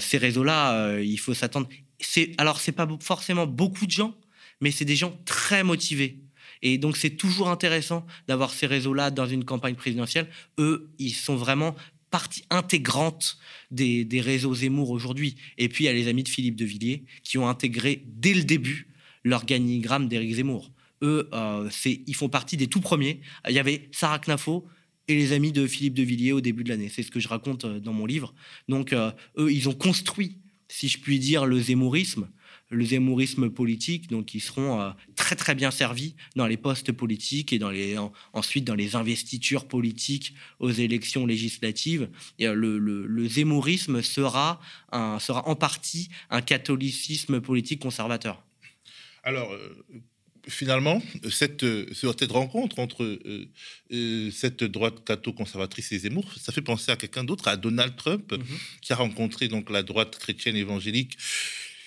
ces réseaux-là, il faut s'attendre. C'est alors c'est pas forcément beaucoup de gens, mais c'est des gens très motivés. Et donc c'est toujours intéressant d'avoir ces réseaux-là dans une campagne présidentielle. Eux, ils sont vraiment partie intégrante des, réseaux Zemmour aujourd'hui. Et puis il y a les amis de Philippe de Villiers qui ont intégré dès le début l'organigramme d'Éric Zemmour. Eux, euh, ils font partie des tout premiers. Il y avait Sarah Knafo et les amis de Philippe de Villiers au début de l'année. C'est ce que je raconte euh, dans mon livre. Donc euh, eux, ils ont construit, si je puis dire, le zémourisme, le zémourisme politique. Donc ils seront euh, très très bien servis dans les postes politiques et dans les, en- ensuite dans les investitures politiques aux élections législatives. Euh, le, zémourisme sera, un, sera en partie un catholicisme politique conservateur. Euh, finalement, cette, cette rencontre entre euh, euh, cette droite catho-conservatrice et Zemmour, ça fait penser à quelqu'un d'autre, à Donald Trump, Mhm. qui a rencontré donc la droite chrétienne évangélique.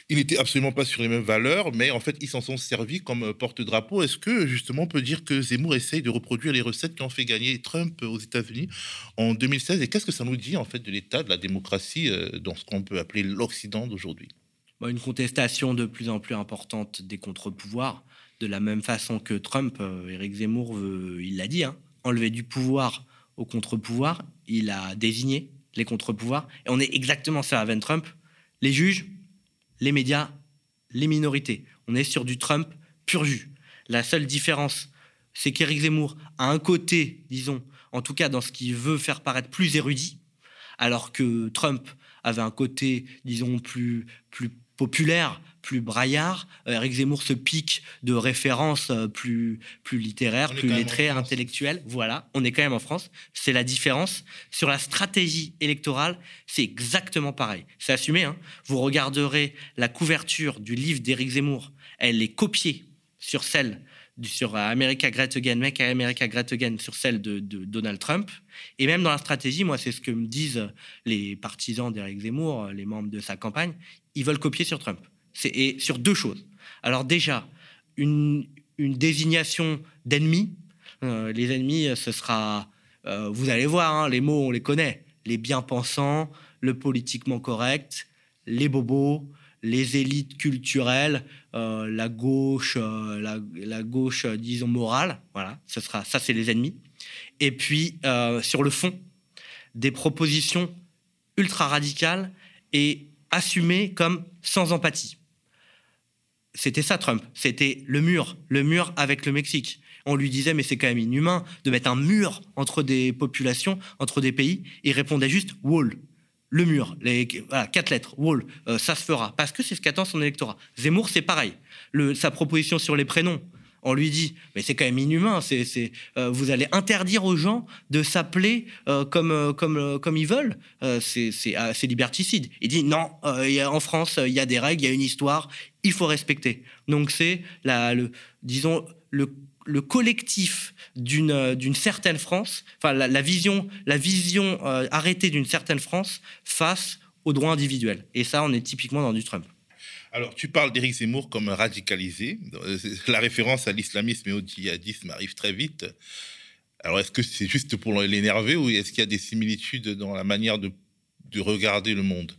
Il n'était absolument pas sur les mêmes valeurs, mais en fait, ils s'en sont servis comme porte-drapeau. Est-ce que, justement, on peut dire que Zemmour essaye de reproduire les recettes qui ont fait gagner Trump aux États-Unis en 2016 Et qu'est-ce que ça nous dit, en fait, de l'état de la démocratie euh, dans ce qu'on peut appeler l'Occident d'aujourd'hui? Bah, une contestation de plus en plus importante des contre-pouvoirs, De la même façon que Trump, euh, Éric Zemmour, veut, il l'a dit, hein, enlever du pouvoir au contre-pouvoir. Il a désigné les contre-pouvoirs. Et on est exactement ça avec Trump. Les juges, les médias, les minorités. On est sur du Trump pur jus. La seule différence, c'est qu'Éric Zemmour a un côté, disons, en tout cas dans ce qu'il veut faire paraître plus érudit, alors que Trump avait un côté, disons, plus, plus populaire, plus braillard. Euh, Eric Zemmour se pique de références euh, plus, plus littéraires, plus lettrées, intellectuelles. Voilà, on est quand même en France. C'est la différence. Sur la stratégie électorale, c'est exactement pareil. C'est assumé. Hein. Vous regarderez la couverture du livre d'Éric Zemmour. Elle est copiée sur celle sur America Great Again, Make America Great Again, sur celle de, Donald Trump. Et même dans la stratégie, moi, c'est ce que me disent les partisans d'Éric Zemmour, les membres de sa campagne, ils veulent copier sur Trump. Et sur deux choses. Alors déjà, une, désignation d'ennemis. Euh, les ennemis, ce sera, euh, vous allez voir, hein, les mots, on les connaît. Les bien-pensants, le politiquement correct, les bobos, les élites culturelles, euh, la gauche, euh, la, gauche, euh, disons morale. Voilà, ce sera ça, c'est les ennemis. Et puis sur le fond, des propositions ultra radicales et assumées comme sans empathie. C'était ça Trump, c'était le mur, le mur avec le Mexique. On lui disait mais c'est quand même inhumain de mettre un mur entre des populations, entre des pays. Il répondait juste wall le mur, les quatre lettres, wall, euh, ça se fera, parce que c'est ce qu'attend son électorat. Zemmour, c'est pareil. sa proposition sur les prénoms, on lui dit, mais c'est quand même inhumain, c'est, euh, vous allez interdire aux gens de s'appeler euh, comme, ils veulent, c'est, liberticide. Il dit, non, en France, il y a des règles, il y a une histoire, il faut respecter. Donc c'est, la, le, disons, le le collectif euh, d'une certaine France, enfin la, vision, la vision euh, arrêtée d'une certaine France face aux droits individuels. Et ça, on est typiquement dans du Trump. Alors, tu parles d'Éric Zemmour comme radicalisé. Euh, la référence à l'islamisme et au djihadisme arrive très vite. Alors, est-ce que c'est juste pour l'énerver ou est-ce qu'il y a des similitudes dans la manière de regarder le monde?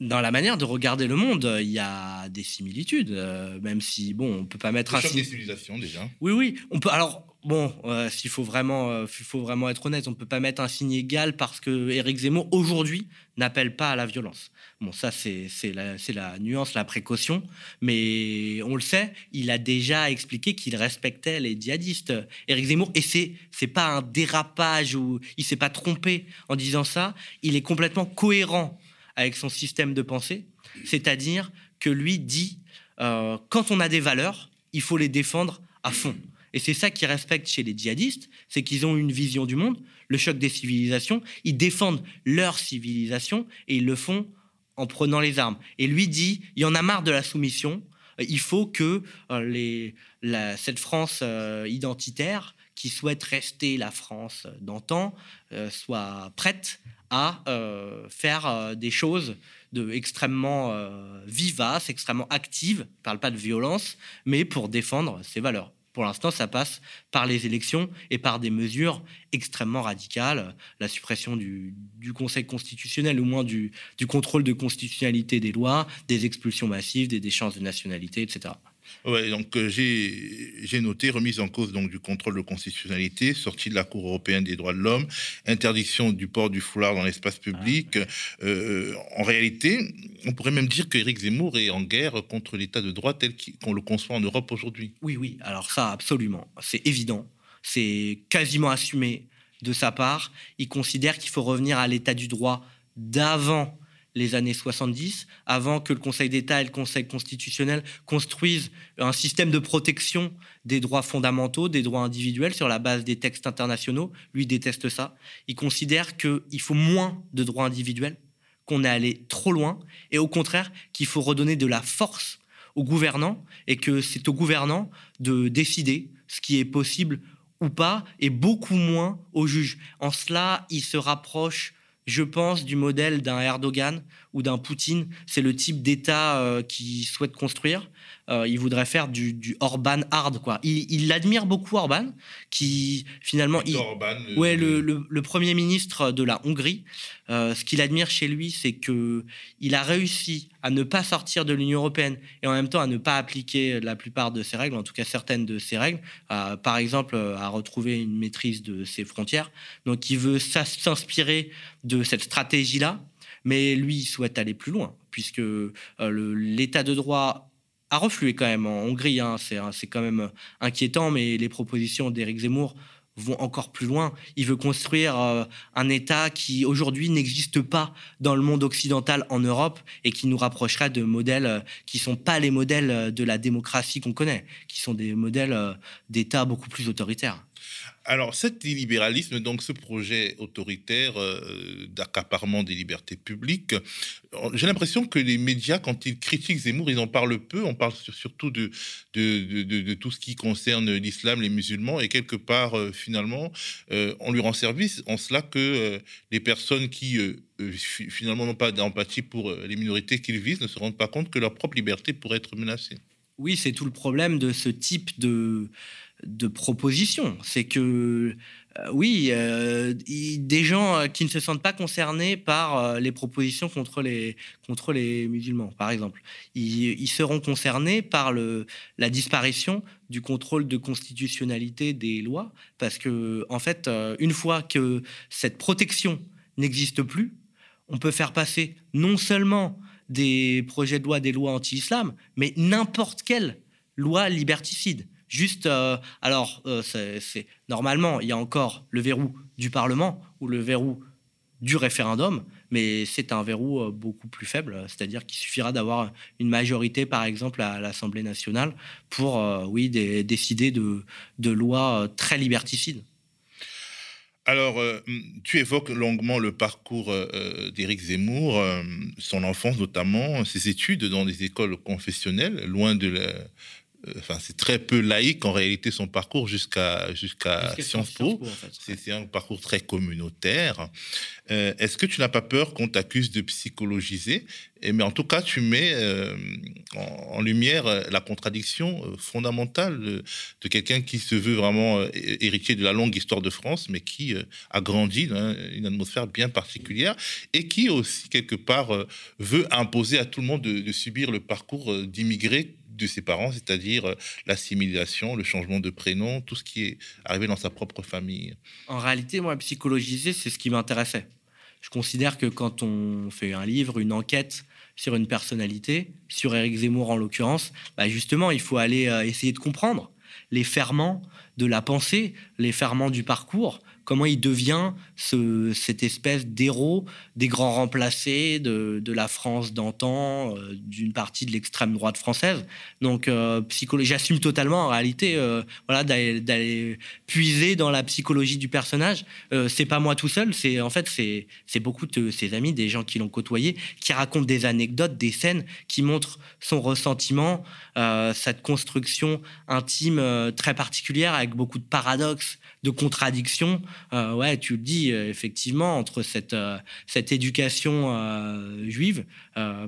Dans la manière de regarder le monde, il y a des similitudes, euh, même si bon, on peut pas mettre un signe. des civilisations déjà. Oui, oui, on peut. Alors bon, euh, s'il faut vraiment, euh, faut vraiment être honnête, on peut pas mettre un signe égal parce que Éric Zemmour aujourd'hui n'appelle pas à la violence. Bon, ça c'est la, la nuance, la précaution, mais on le sait, il a déjà expliqué qu'il respectait les djihadistes. Éric Zemmour, et c'est c'est pas un dérapage ou il s'est pas trompé en disant ça. Il est complètement cohérent avec son système de pensée, c'est-à-dire que lui dit, euh, quand on a des valeurs, il faut les défendre à fond. Et c'est ça qu'ils respectent chez les djihadistes, c'est qu'ils ont une vision du monde, le choc des civilisations, ils défendent leur civilisation et ils le font en prenant les armes. Et lui dit, il y en a marre de la soumission, il faut que euh, les, cette France euh, identitaire qui souhaite rester la France d'antan soit prête à euh, faire euh, des choses de extrêmement euh, vivaces, extrêmement actives. Je ne parle pas de violence, mais pour défendre ses valeurs. Pour l'instant, ça passe par les élections et par des mesures extrêmement radicales, la suppression du, Conseil constitutionnel, au moins du, contrôle de constitutionnalité des lois, des expulsions massives, des déchances de nationalité, etc. Ouais, donc euh, j'ai noté remise en cause donc du contrôle de constitutionnalité, sortie de la Cour européenne des droits de l'homme, interdiction du port du foulard dans l'espace public. Ah. Euh, en réalité, on pourrait même dire qu'Éric Zemmour est en guerre contre l'État de droit tel qu'on le conçoit en Europe aujourd'hui. Oui, oui, alors ça, absolument, c'est évident, c'est quasiment assumé de sa part. Il considère qu'il faut revenir à l'État du droit d'avant les années 70, avant que le Conseil d'État et le Conseil constitutionnel construisent un système de protection des droits fondamentaux, des droits individuels sur la base des textes internationaux. Lui déteste ça. Il considère qu'il faut moins de droits individuels, qu'on est allé trop loin, et au contraire qu'il faut redonner de la force aux gouvernants, et que c'est aux gouvernants de décider ce qui est possible ou pas, et beaucoup moins aux juges. En cela, il se rapproche je pense, du modèle d'un Erdogan ou d'un Poutine. C'est le type d'État euh, souhaite construire. Il voudrait faire du, du, Orban hard. Quoi. Il, admire beaucoup Orban, qui finalement... Il, Orban, ouais, le, le, Premier ministre de la Hongrie. ce qu'il admire chez lui, c'est qu'il a réussi à ne pas sortir de l'Union européenne et en même temps à ne pas appliquer la plupart de ses règles, en tout cas certaines de ses règles, par exemple à retrouver une maîtrise de ses frontières. Donc il veut s'inspirer de cette stratégie-là, mais lui il souhaite aller plus loin, puisque euh, l'état de droit a reflué quand même en Hongrie. Hein. C'est quand même inquiétant, mais les propositions d'Éric Zemmour vont encore plus loin. Il veut construire euh, un État qui aujourd'hui n'existe pas dans le monde occidental en Europe et qui nous rapprocherait de modèles euh, qui sont pas les modèles euh, de la démocratie qu'on connaît, qui sont des modèles d'État beaucoup plus autoritaires. Alors, cet illibéralisme, donc ce projet autoritaire euh, d'accaparement des libertés publiques, euh, j'ai l'impression que les médias, quand ils critiquent Zemmour, ils en parlent peu. On parle surtout de, tout ce qui concerne l'islam, les musulmans, et quelque part, euh, finalement, on lui rend service en cela que les personnes qui finalement n'ont pas d'empathie pour les minorités qu'ils visent ne se rendent pas compte que leur propre liberté pourrait être menacée. Oui, c'est tout le problème de ce type de de propositions. C'est que, euh, oui, euh, des gens euh, qui ne se sentent pas concernés par les propositions contre les, contre les musulmans, par exemple. Ils, seront concernés par le, la disparition du contrôle de constitutionnalité des lois, parce que, en fait, une fois que cette protection n'existe plus, on peut faire passer non seulement des projets de loi, des lois anti-islam, mais n'importe quelle loi liberticide. Juste, euh, alors, euh, c'est normalement, il y a encore le verrou du Parlement ou le verrou du référendum, mais c'est un verrou euh, beaucoup plus faible, c'est-à-dire qu'il suffira d'avoir une majorité, par exemple, à l'Assemblée nationale pour, oui, décider de, de lois très liberticides. Alors, tu évoques longuement le parcours d'Éric Zemmour, son enfance notamment, ses études dans des écoles confessionnelles, loin de la, enfin, c'est très peu laïque en réalité son parcours jusqu'à jusqu'à Sciences Po. c'est un parcours très communautaire. Euh, est-ce que tu n'as pas peur qu'on t'accuse de psychologiser? Et, Mais en tout cas, tu mets euh, en, lumière la contradiction fondamentale de, quelqu'un qui se veut vraiment héritier de la longue histoire de France, mais qui a grandi dans une atmosphère bien particulière et qui aussi quelque part veut imposer à tout le monde de, de subir le parcours d'immigrés de ses parents, c'est-à-dire euh, l'assimilation, le changement de prénom, tout ce qui est arrivé dans sa propre famille. En réalité, moi, psychologiser, c'est ce qui m'intéressait. Je considère que quand on fait un livre, une enquête sur une personnalité, sur Éric Zemmour en l'occurrence, bah justement, il faut aller euh, essayer de comprendre les ferments de la pensée, les ferments du parcours, comment il devient ce, cette espèce d'héros des grands remplacés de, la France d'antan, euh, d'une partie de l'extrême droite française. Donc, euh, psychologie, j'assume totalement en réalité euh, voilà, d'aller puiser dans la psychologie du personnage. c'est pas moi tout seul, c'est en fait c'est beaucoup de ses amis, des gens qui l'ont côtoyé, qui racontent des anecdotes, des scènes qui montrent son ressentiment, cette construction intime très particulière avec beaucoup de paradoxes, de contradictions. Euh, ouais, tu le dis, euh, effectivement, entre cette, euh, cette éducation juive,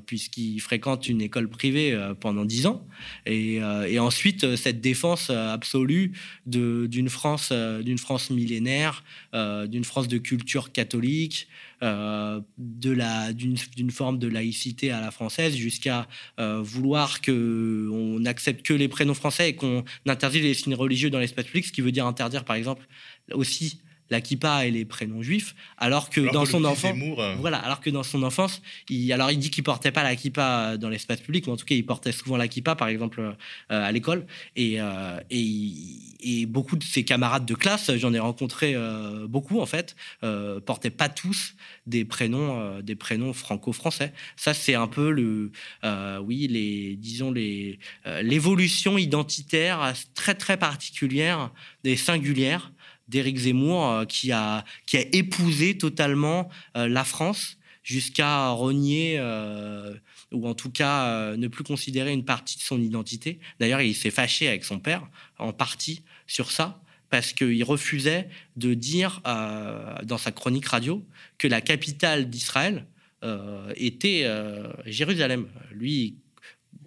puisqu'il fréquente une école privée pendant dix ans, et, ensuite cette défense absolue d'une France, d'une France millénaire, d'une France de culture catholique, d'une forme de laïcité à la française jusqu'à euh, vouloir que on n'accepte que les prénoms français et qu'on interdit les signes religieux dans l'espace public, ce qui veut dire interdire par exemple aussi la kippa et les prénoms juifs, alors que dans son enfance, euh, voilà, alors que dans son enfance, il, alors il dit qu'il portait pas la kippa dans l'espace public, mais en tout cas il portait souvent la kippa, par exemple euh, à l'école, et, euh, et, beaucoup de ses camarades de classe, j'en ai rencontré beaucoup en fait, portaient pas tous des prénoms, des prénoms franco-français. Ça c'est un peu le, oui, les, disons les, l'évolution identitaire très très particulière des singulières d'Éric Zemmour euh, qui, a, qui a épousé totalement euh, la France jusqu'à renier euh, ou en tout cas ne plus considérer une partie de son identité. D'ailleurs, il s'est fâché avec son père en partie sur ça parce qu'il refusait de dire dans sa chronique radio que la capitale d'Israël était Jérusalem. Lui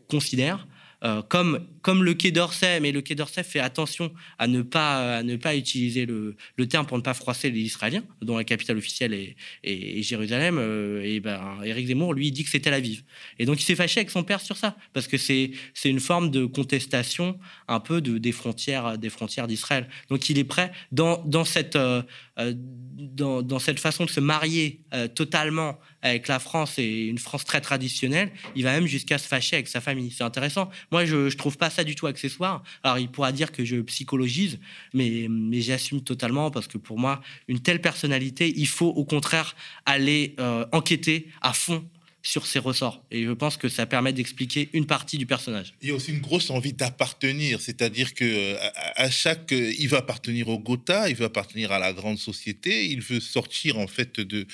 considère euh, comme, le Quai d'Orsay, mais le Quai d'Orsay fait attention à ne pas, à ne pas utiliser le, terme pour ne pas froisser les Israéliens, dont la capitale officielle est, Jérusalem. euh, et ben, Éric Zemmour, lui, dit que c'est Tel Aviv. Et donc il s'est fâché avec son père sur ça, parce que c'est une forme de contestation un peu de, des frontières des frontières d'Israël. Donc il est prêt dans, dans cette euh, dans, dans cette façon de se marier euh, totalement avec la France et une France très traditionnelle, il va même jusqu'à se fâcher avec sa famille. C'est intéressant. Moi, je, je trouve pas ça du tout accessoire. Alors, il pourra dire que je psychologise, mais, mais j'assume totalement parce que pour moi, une telle personnalité, il faut au contraire aller euh, enquêter à fond sur ses ressorts. Et je pense que ça permet d'expliquer une partie du personnage. Il y a aussi une grosse envie d'appartenir, c'est-à-dire que euh, à, chaque, euh, il veut appartenir au Gotha, il veut appartenir à la grande société, il veut sortir en fait de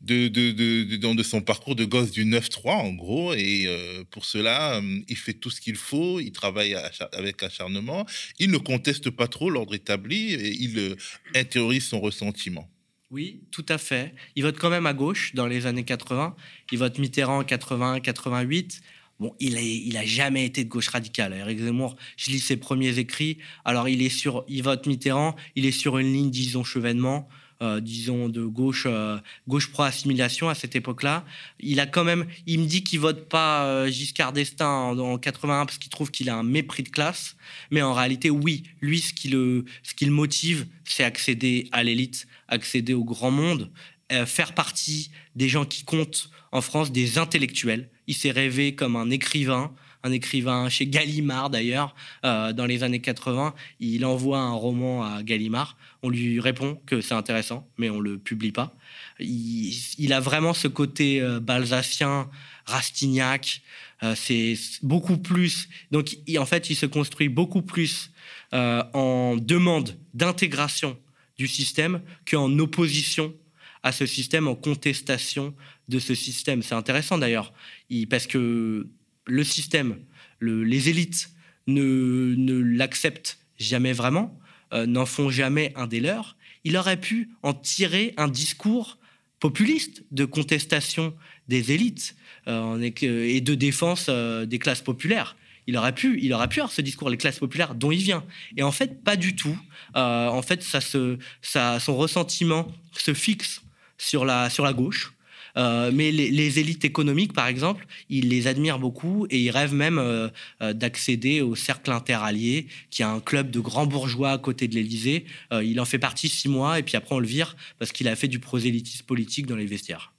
de de de, de, son parcours de gosse du 9-3 en gros, et euh, pour cela, il fait tout ce qu'il faut, il travaille avec acharnement, il ne conteste pas trop l'ordre établi, et il euh, son ressentiment. Oui, tout à fait. Il vote quand même à gauche dans les années 80. Il vote Mitterrand en 81, 88. Bon, il a, il a jamais été de gauche radicale. Eric Zemmour, je lis ses premiers écrits. Alors, il est sur, il vote Mitterrand. Il est sur une ligne, disons, chevènement, euh, disons, de gauche, euh, gauche pro-assimilation à cette époque-là. Il a quand même, il me dit qu'il vote pas euh, Giscard d'Estaing en, en 81 parce qu'il trouve qu'il a un mépris de classe. Mais en réalité, oui, lui, ce qui le, ce qui le motive, c'est accéder à l'élite, accéder au grand monde, faire partie des gens qui comptent en France, des intellectuels. Il s'est rêvé comme un écrivain, un écrivain chez Gallimard d'ailleurs, euh, dans les années 80. Il envoie un roman à Gallimard. On lui répond que c'est intéressant, mais on le publie pas. Il, a vraiment ce côté euh, balsacien, Rastignac. euh, c'est beaucoup plus. Donc, en fait, il se construit beaucoup plus euh, en demande d'intégration du système qu'en opposition à ce système, en contestation de ce système. C'est intéressant d'ailleurs, Il- parce que le système, le- les élites ne, l'acceptent jamais vraiment, euh, n'en font jamais un des leurs. Il aurait pu en tirer un discours populiste de contestation des élites euh, et de défense euh, des classes populaires. Il aurait pu, il aurait pu avoir ce discours, les classes populaires dont il vient. Et en fait, pas du tout. En fait, son ressentiment se fixe sur la gauche. Euh, mais les, élites économiques, par exemple, il les admire beaucoup et il rêve même euh, euh, d'accéder au cercle interallié, qui est un club de grands bourgeois à côté de l'Élysée. Il en fait partie six mois et puis après on le vire parce qu'il a fait du prosélytisme politique dans les vestiaires.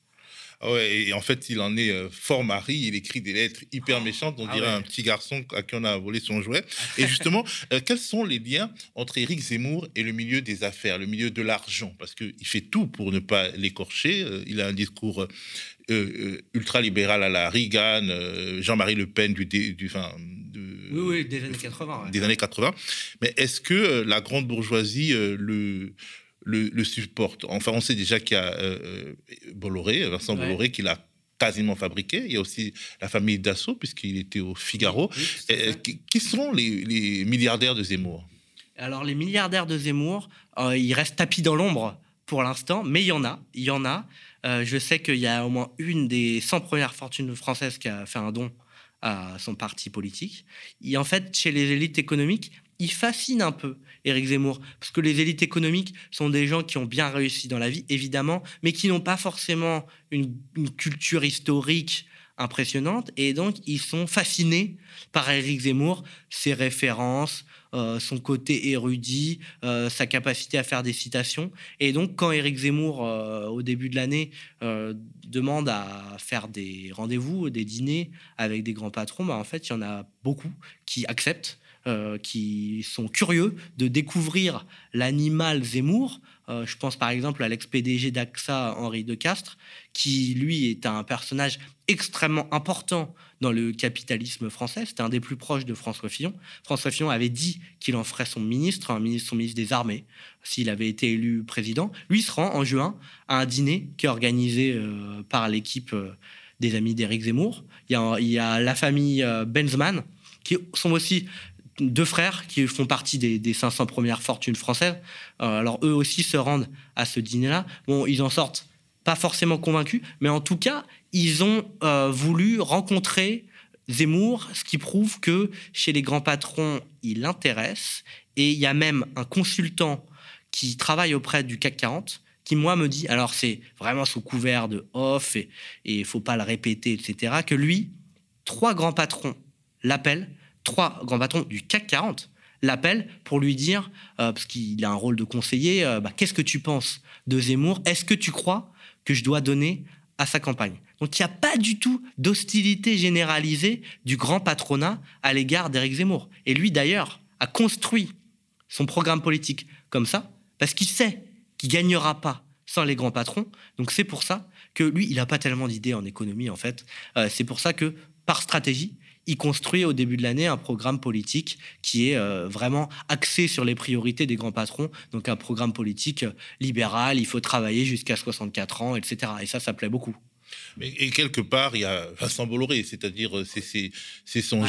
Ah ouais, et en fait, il en est euh, fort mari. Il écrit des lettres hyper méchantes. On Ah dirait ouais. un petit garçon à qui on a volé son jouet. Et justement, euh, quels sont les liens entre Éric Zemmour et le milieu des affaires, le milieu de l'argent? Parce qu'il fait tout pour ne pas l'écorcher. Euh, il a un discours ultra-libéral à la Reagan, Jean-Marie Le Pen du, dé- du, enfin, de- Oui, oui, des années 80. ouais. des années 80. Mais est-ce que la grande bourgeoisie le, le, le supporte Enfin, on sait déjà qu'il y a euh, euh, Bolloré, Vincent Ouais. Bolloré, qui l'a quasiment fabriqué. Il y a aussi la famille Dassault, puisqu'il était au Figaro. Oui, Euh, qui, qui sont les, les milliardaires de Zemmour? Alors les milliardaires de Zemmour, euh, ils restent tapis dans l'ombre pour l'instant, mais il y en a, il y en a. Euh, je sais qu'il y a au moins une des 100 premières fortunes françaises qui a fait un don à son parti politique. Et en fait, chez les élites économiques, il fascine un peu Éric Zemmour, parce que les élites économiques sont des gens qui ont bien réussi dans la vie, évidemment, mais qui n'ont pas forcément une, culture historique impressionnante, et donc ils sont fascinés par Éric Zemmour, ses références, euh, son côté érudit, euh, sa capacité à faire des citations. Et donc, quand Éric Zemmour, euh, au début de l'année, demande à faire des rendez-vous, des dîners avec des grands patrons, bah, en fait, il y en a beaucoup qui acceptent, euh, qui sont curieux de découvrir l'animal Zemmour. Euh, je pense par exemple à l'ex-PDG d'AXA, Henri de Castres, qui, lui, est un personnage extrêmement important dans le capitalisme français. C'était un des plus proches de François Fillon. François Fillon avait dit qu'il en ferait son ministre, un ministre, son ministre des Armées, s'il avait été élu président. Lui se rend en juin à un dîner qui est organisé euh, par l'équipe des amis d'Éric Zemmour. Il y, a, il y a la famille Benzman, qui sont aussi deux frères qui font partie des, des 500 premières fortunes françaises. Euh, alors eux aussi se rendent à ce dîner-là. Bon, ils en sortent pas forcément convaincus, mais en tout cas, ils ont euh, voulu rencontrer Zemmour, ce qui prouve que chez les grands patrons, il intéresse. Et il y a même un consultant qui travaille auprès du CAC 40 qui, moi, me dit, alors c'est vraiment sous couvert de off et il faut pas le répéter, etc., que lui, trois grands patrons l'appellent, trois grands patrons du CAC 40 l'appellent pour lui dire, euh, parce qu'il a un rôle de conseiller, euh, bah, qu'est-ce que tu penses de Zemmour? Est-ce que tu crois que je dois donner à sa campagne? Donc il n'y a pas du tout d'hostilité généralisée du grand patronat à l'égard d'Éric Zemmour. Et lui, d'ailleurs, a construit son programme politique comme ça, parce qu'il sait qu'il gagnera pas sans les grands patrons. Donc c'est pour ça que lui, il n'a pas tellement d'idées en économie, en fait. Euh, c'est pour ça que, par stratégie, il construit au début de l'année un programme politique qui est euh, vraiment axé sur les priorités des grands patrons. Donc un programme politique euh, libéral, il faut travailler jusqu'à 64 ans, etc. Et ça, ça plaît beaucoup. Mais, et quelque part, il y a Vincent Bolloré, c'est-à-dire c'est son ouais.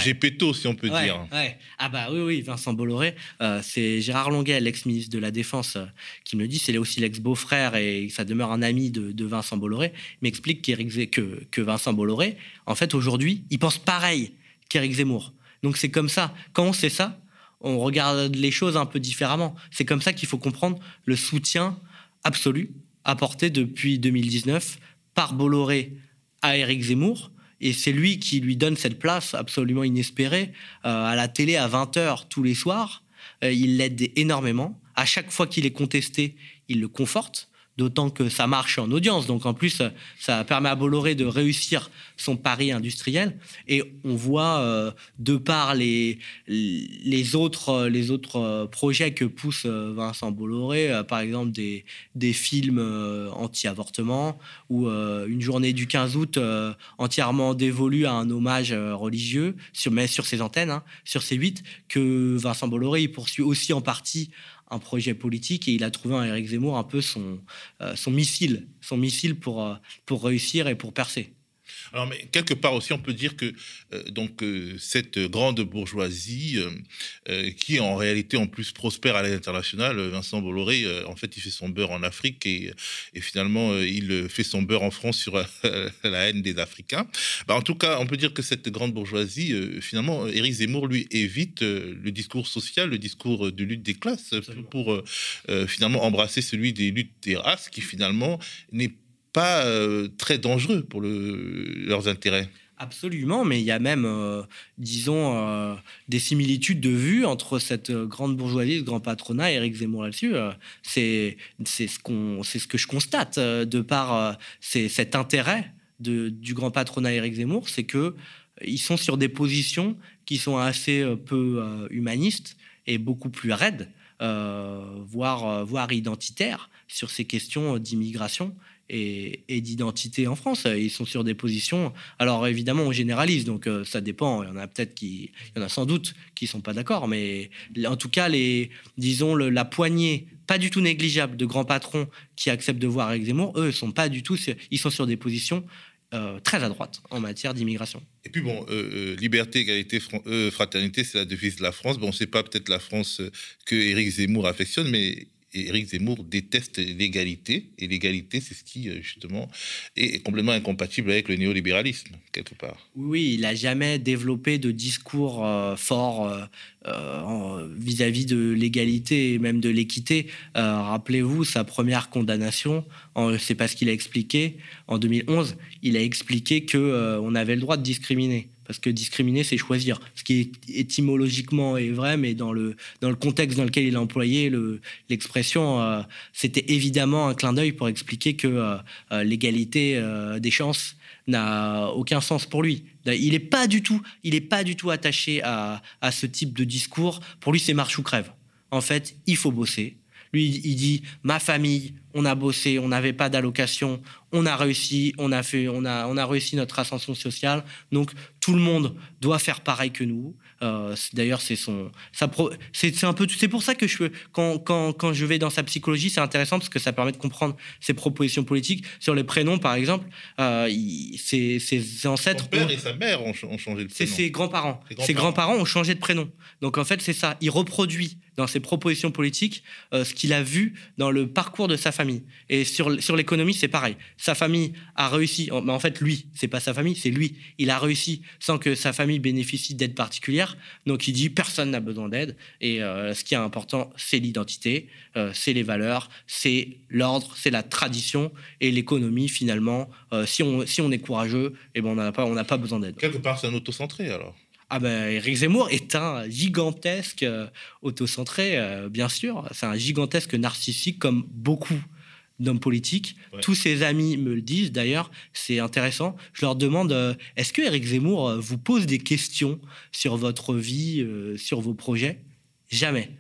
si on peut dire. Ouais. Ah bah oui, oui, Vincent Bolloré, euh, c'est Gérard Longuet, l'ex-ministre de la Défense, euh, qui me le dit, c'est aussi l'ex-beau-frère et ça demeure un ami de, Vincent Bolloré, m'explique que, que Vincent Bolloré, en fait, aujourd'hui, il pense pareil qu'Éric Zemmour. Donc c'est comme ça. Quand on sait ça, on regarde les choses un peu différemment. C'est comme ça qu'il faut comprendre le soutien absolu apporté depuis 2019 par Bolloré à Éric Zemmour. Et c'est lui qui lui donne cette place absolument inespérée euh, à la télé à 20h tous les soirs. Euh, il l'aide énormément. À chaque fois qu'il est contesté, il le conforte d'autant que ça marche en audience. Donc en plus, ça permet à Bolloré de réussir son pari industriel. Et on voit, euh, de par les, les, autres, les autres euh, projets que pousse euh, Vincent Bolloré, par exemple des, des films anti-avortement ou une journée du 15 août entièrement dévolue à un hommage religieux, sur, mais sur ses antennes, hein, sur ses 8, que Vincent Bolloré poursuit aussi en partie un projet politique et il a trouvé en Éric Zemmour un peu son, euh, son missile, son missile pour, euh, pour réussir et pour percer. Alors, mais quelque part aussi, on peut dire que euh, donc euh, cette grande bourgeoisie, euh, qui en réalité en plus prospère à l'international, Vincent Bolloré, en fait, il fait son beurre en Afrique et, et finalement, il fait son beurre en France sur la haine des Africains. Bah, en tout cas, on peut dire que cette grande bourgeoisie, finalement, Éric Zemmour lui évite le discours social, le discours de lutte des classes, pour finalement embrasser celui des luttes des races, qui finalement n'est pas euh, très dangereux pour leurs intérêts. Absolument, mais il y a même, euh, disons, euh, des similitudes de vue entre cette grande bourgeoisie, ce grand patronat et Éric Zemmour là-dessus. c'est ce, ce que je constate de par cet intérêt du grand patronat Éric Zemmour, c'est que ils sont sur des positions qui sont assez peu humanistes et beaucoup plus raides, voire, voire identitaires sur ces questions d'immigration et, d'identité en France. Ils sont sur des positions. Alors évidemment, on généralise, donc euh, ça dépend. Il y en a peut-être qui, il y en a sans doute qui sont pas d'accord, mais en tout cas, les, disons la poignée pas du tout négligeable de grands patrons qui acceptent de voir avec Zemmour, eux, sont pas du tout. Ils sont sur des positions euh, très à droite en matière d'immigration. Et puis bon, euh, liberté, égalité, fraternité, c'est la devise de la France. Bon, c'est pas peut-être la France que Éric Zemmour affectionne, mais Éric Zemmour déteste l'égalité, et l'égalité, c'est ce qui, euh, justement, est complètement incompatible avec le néolibéralisme, quelque part. Oui, il n'a jamais développé de discours euh, fort euh, vis-à-vis de l'égalité et même de l'équité. Rappelez-vous, sa première condamnation, c'est parce qu'il a expliqué, en 2011, il a expliqué qu'on avait le droit de discriminer parce que discriminer, c'est choisir. Ce qui étymologiquement est vrai, mais dans le, dans le contexte dans lequel il a employé l'expression, euh, c'était évidemment un clin d'œil pour expliquer que euh, euh, l'égalité des chances n'a aucun sens pour lui. Il n'est pas du tout, il est pas du tout attaché à, à ce type de discours. Pour lui, c'est marche ou crève. En fait, il faut bosser. Lui, il dit ma famille, on a bossé, on n'avait pas d'allocation, on a réussi, on a fait, on a, on a réussi notre ascension sociale. Donc tout le monde doit faire pareil que nous. Euh, d'ailleurs, c'est son, c'est un peu, c'est pour ça que je, quand, quand, quand je vais dans sa psychologie, c'est intéressant parce que ça permet de comprendre ses propositions politiques sur les prénoms, par exemple. Euh, ses, ancêtres, son père et sa mère ont, changé de prénom. C'est ses grands-parents. Ses grands-parents ont changé de prénom. Donc en fait, c'est ça. Il reproduit dans ses propositions politiques euh, ce qu'il a vu dans le parcours de sa famille. Et sur, sur l'économie, c'est pareil. Sa famille a réussi, en, mais en fait, lui, c'est pas sa famille, c'est lui. Il a réussi sans que sa famille bénéficie d'aide particulière. Donc il dit personne n'a besoin d'aide. Et euh, ce qui est important, c'est l'identité, euh, c'est les valeurs, c'est l'ordre, c'est la tradition. Et l'économie, finalement, si, on, si on est courageux, eh ben, on n'a pas, pas besoin d'aide. Quelque part, c'est un autocentré alors. Ah ben, Eric Zemmour est un gigantesque euh, autocentré, euh, bien sûr. C'est un gigantesque narcissique comme beaucoup d'hommes politiques. Tous ses amis me le disent d'ailleurs, c'est intéressant. Je leur demande, euh, est-ce que Eric Zemmour vous pose des questions sur votre vie, sur vos projets? Jamais.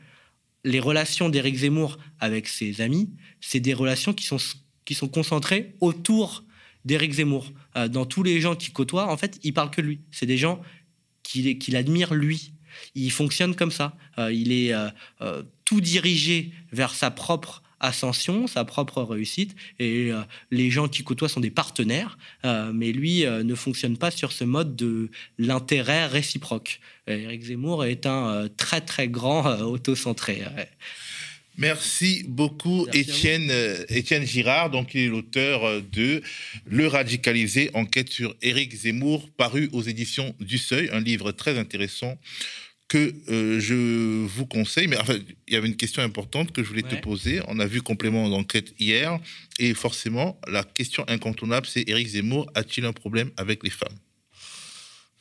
Les relations d'Eric Zemmour avec ses amis, c'est des relations qui sont, qui sont concentrées autour d'Eric Zemmour. dans tous les gens qui côtoient, en fait, il parle que de lui. C'est des gens qu'il admire lui. Il fonctionne comme ça. Euh, il est euh, euh, tout dirigé vers sa propre ascension, sa propre réussite. Et les gens qui côtoient sont des partenaires, mais lui ne fonctionne pas sur ce mode de l'intérêt réciproque. Eric Zemmour est un très très grand autocentré. Merci beaucoup, Étienne, euh, Étienne Girard. Donc, il est l'auteur euh, de Le radicalisé, enquête sur Éric Zemmour, paru aux éditions du Seuil, un livre très intéressant que euh, je vous conseille. Mais enfin, il y avait une question importante que je voulais te poser. On a vu complément d'enquête hier. Et forcément, la question incontournable, c'est Éric Zemmour a-t-il un problème avec les femmes?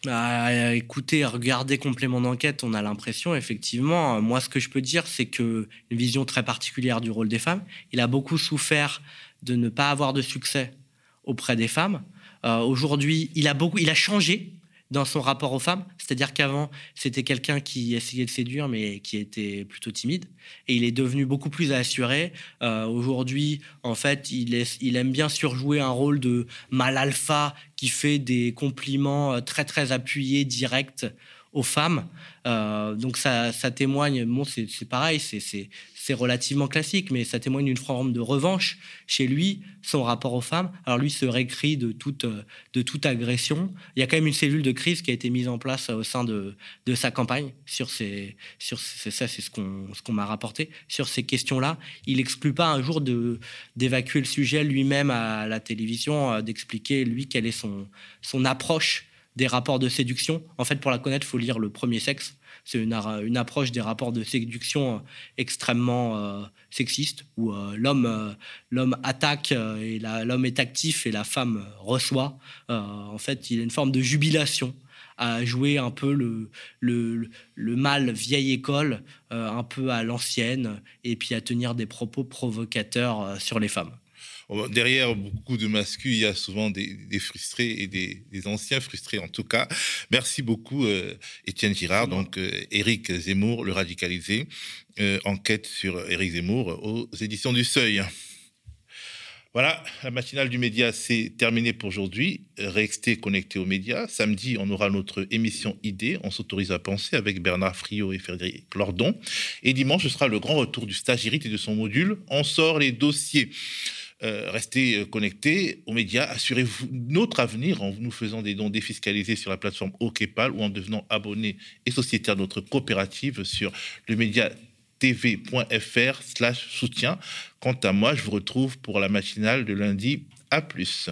Bah, écoutez, regardez complément d'enquête, on a l'impression, effectivement. Moi, ce que je peux dire, c'est que une vision très particulière du rôle des femmes. Il a beaucoup souffert de ne pas avoir de succès auprès des femmes. Euh, aujourd'hui, il a beaucoup, il a changé dans son rapport aux femmes. C'est-à-dire qu'avant, c'était quelqu'un qui essayait de séduire, mais qui était plutôt timide. Et il est devenu beaucoup plus assuré. Euh, aujourd'hui, en fait, il, il aime bien surjouer un rôle de mal alpha qui fait des compliments euh, très, très appuyés, directs aux femmes. Euh, donc ça, témoigne, bon, c'est pareil, c'est relativement classique, mais ça témoigne d'une forme de revanche chez lui, son rapport aux femmes. Alors lui se récrit de toute, de toute agression. Il y a quand même une cellule de crise qui a été mise en place au sein de, sa campagne sur ces, sur ça, c'est ce qu'on, m'a rapporté sur ces questions-là. Il n'exclut pas un jour d'évacuer le sujet lui-même à la télévision, euh, d'expliquer lui quelle est son, son approche des rapports de séduction. En fait, pour la connaître, il faut lire le premier sexe c'est une, approche des rapports de séduction euh, extrêmement euh, sexiste, où euh, l'homme l'homme attaque et l'homme est actif et la femme reçoit. en fait, il y a une forme de jubilation à jouer un peu le, le, le mal vieille école, un peu à l'ancienne, et puis à tenir des propos provocateurs sur les femmes. Derrière beaucoup de masculins, il y a souvent des, frustrés et des, anciens frustrés en tout cas. Merci beaucoup, euh, Étienne Girard. Donc, euh, Éric Zemmour, le radicalisé, euh, enquête sur Éric Zemmour aux éditions du Seuil. Voilà, la matinale du média, c'est terminé pour aujourd'hui. Restez connectés aux médias. Samedi, on aura notre émission Idée. On s'autorise à penser avec Bernard Friot et Frédéric Lordon. Et dimanche, ce sera le grand retour du stagirite et de son module. On sort les dossiers. Euh, restez euh, connectés aux médias, assurez-vous notre avenir en nous faisant des dons défiscalisés sur la plateforme OKPAL ou en devenant abonné et sociétaire de notre coopérative sur le média tv.fr slash soutien. Quant à moi, je vous retrouve pour la matinale de lundi. À plus.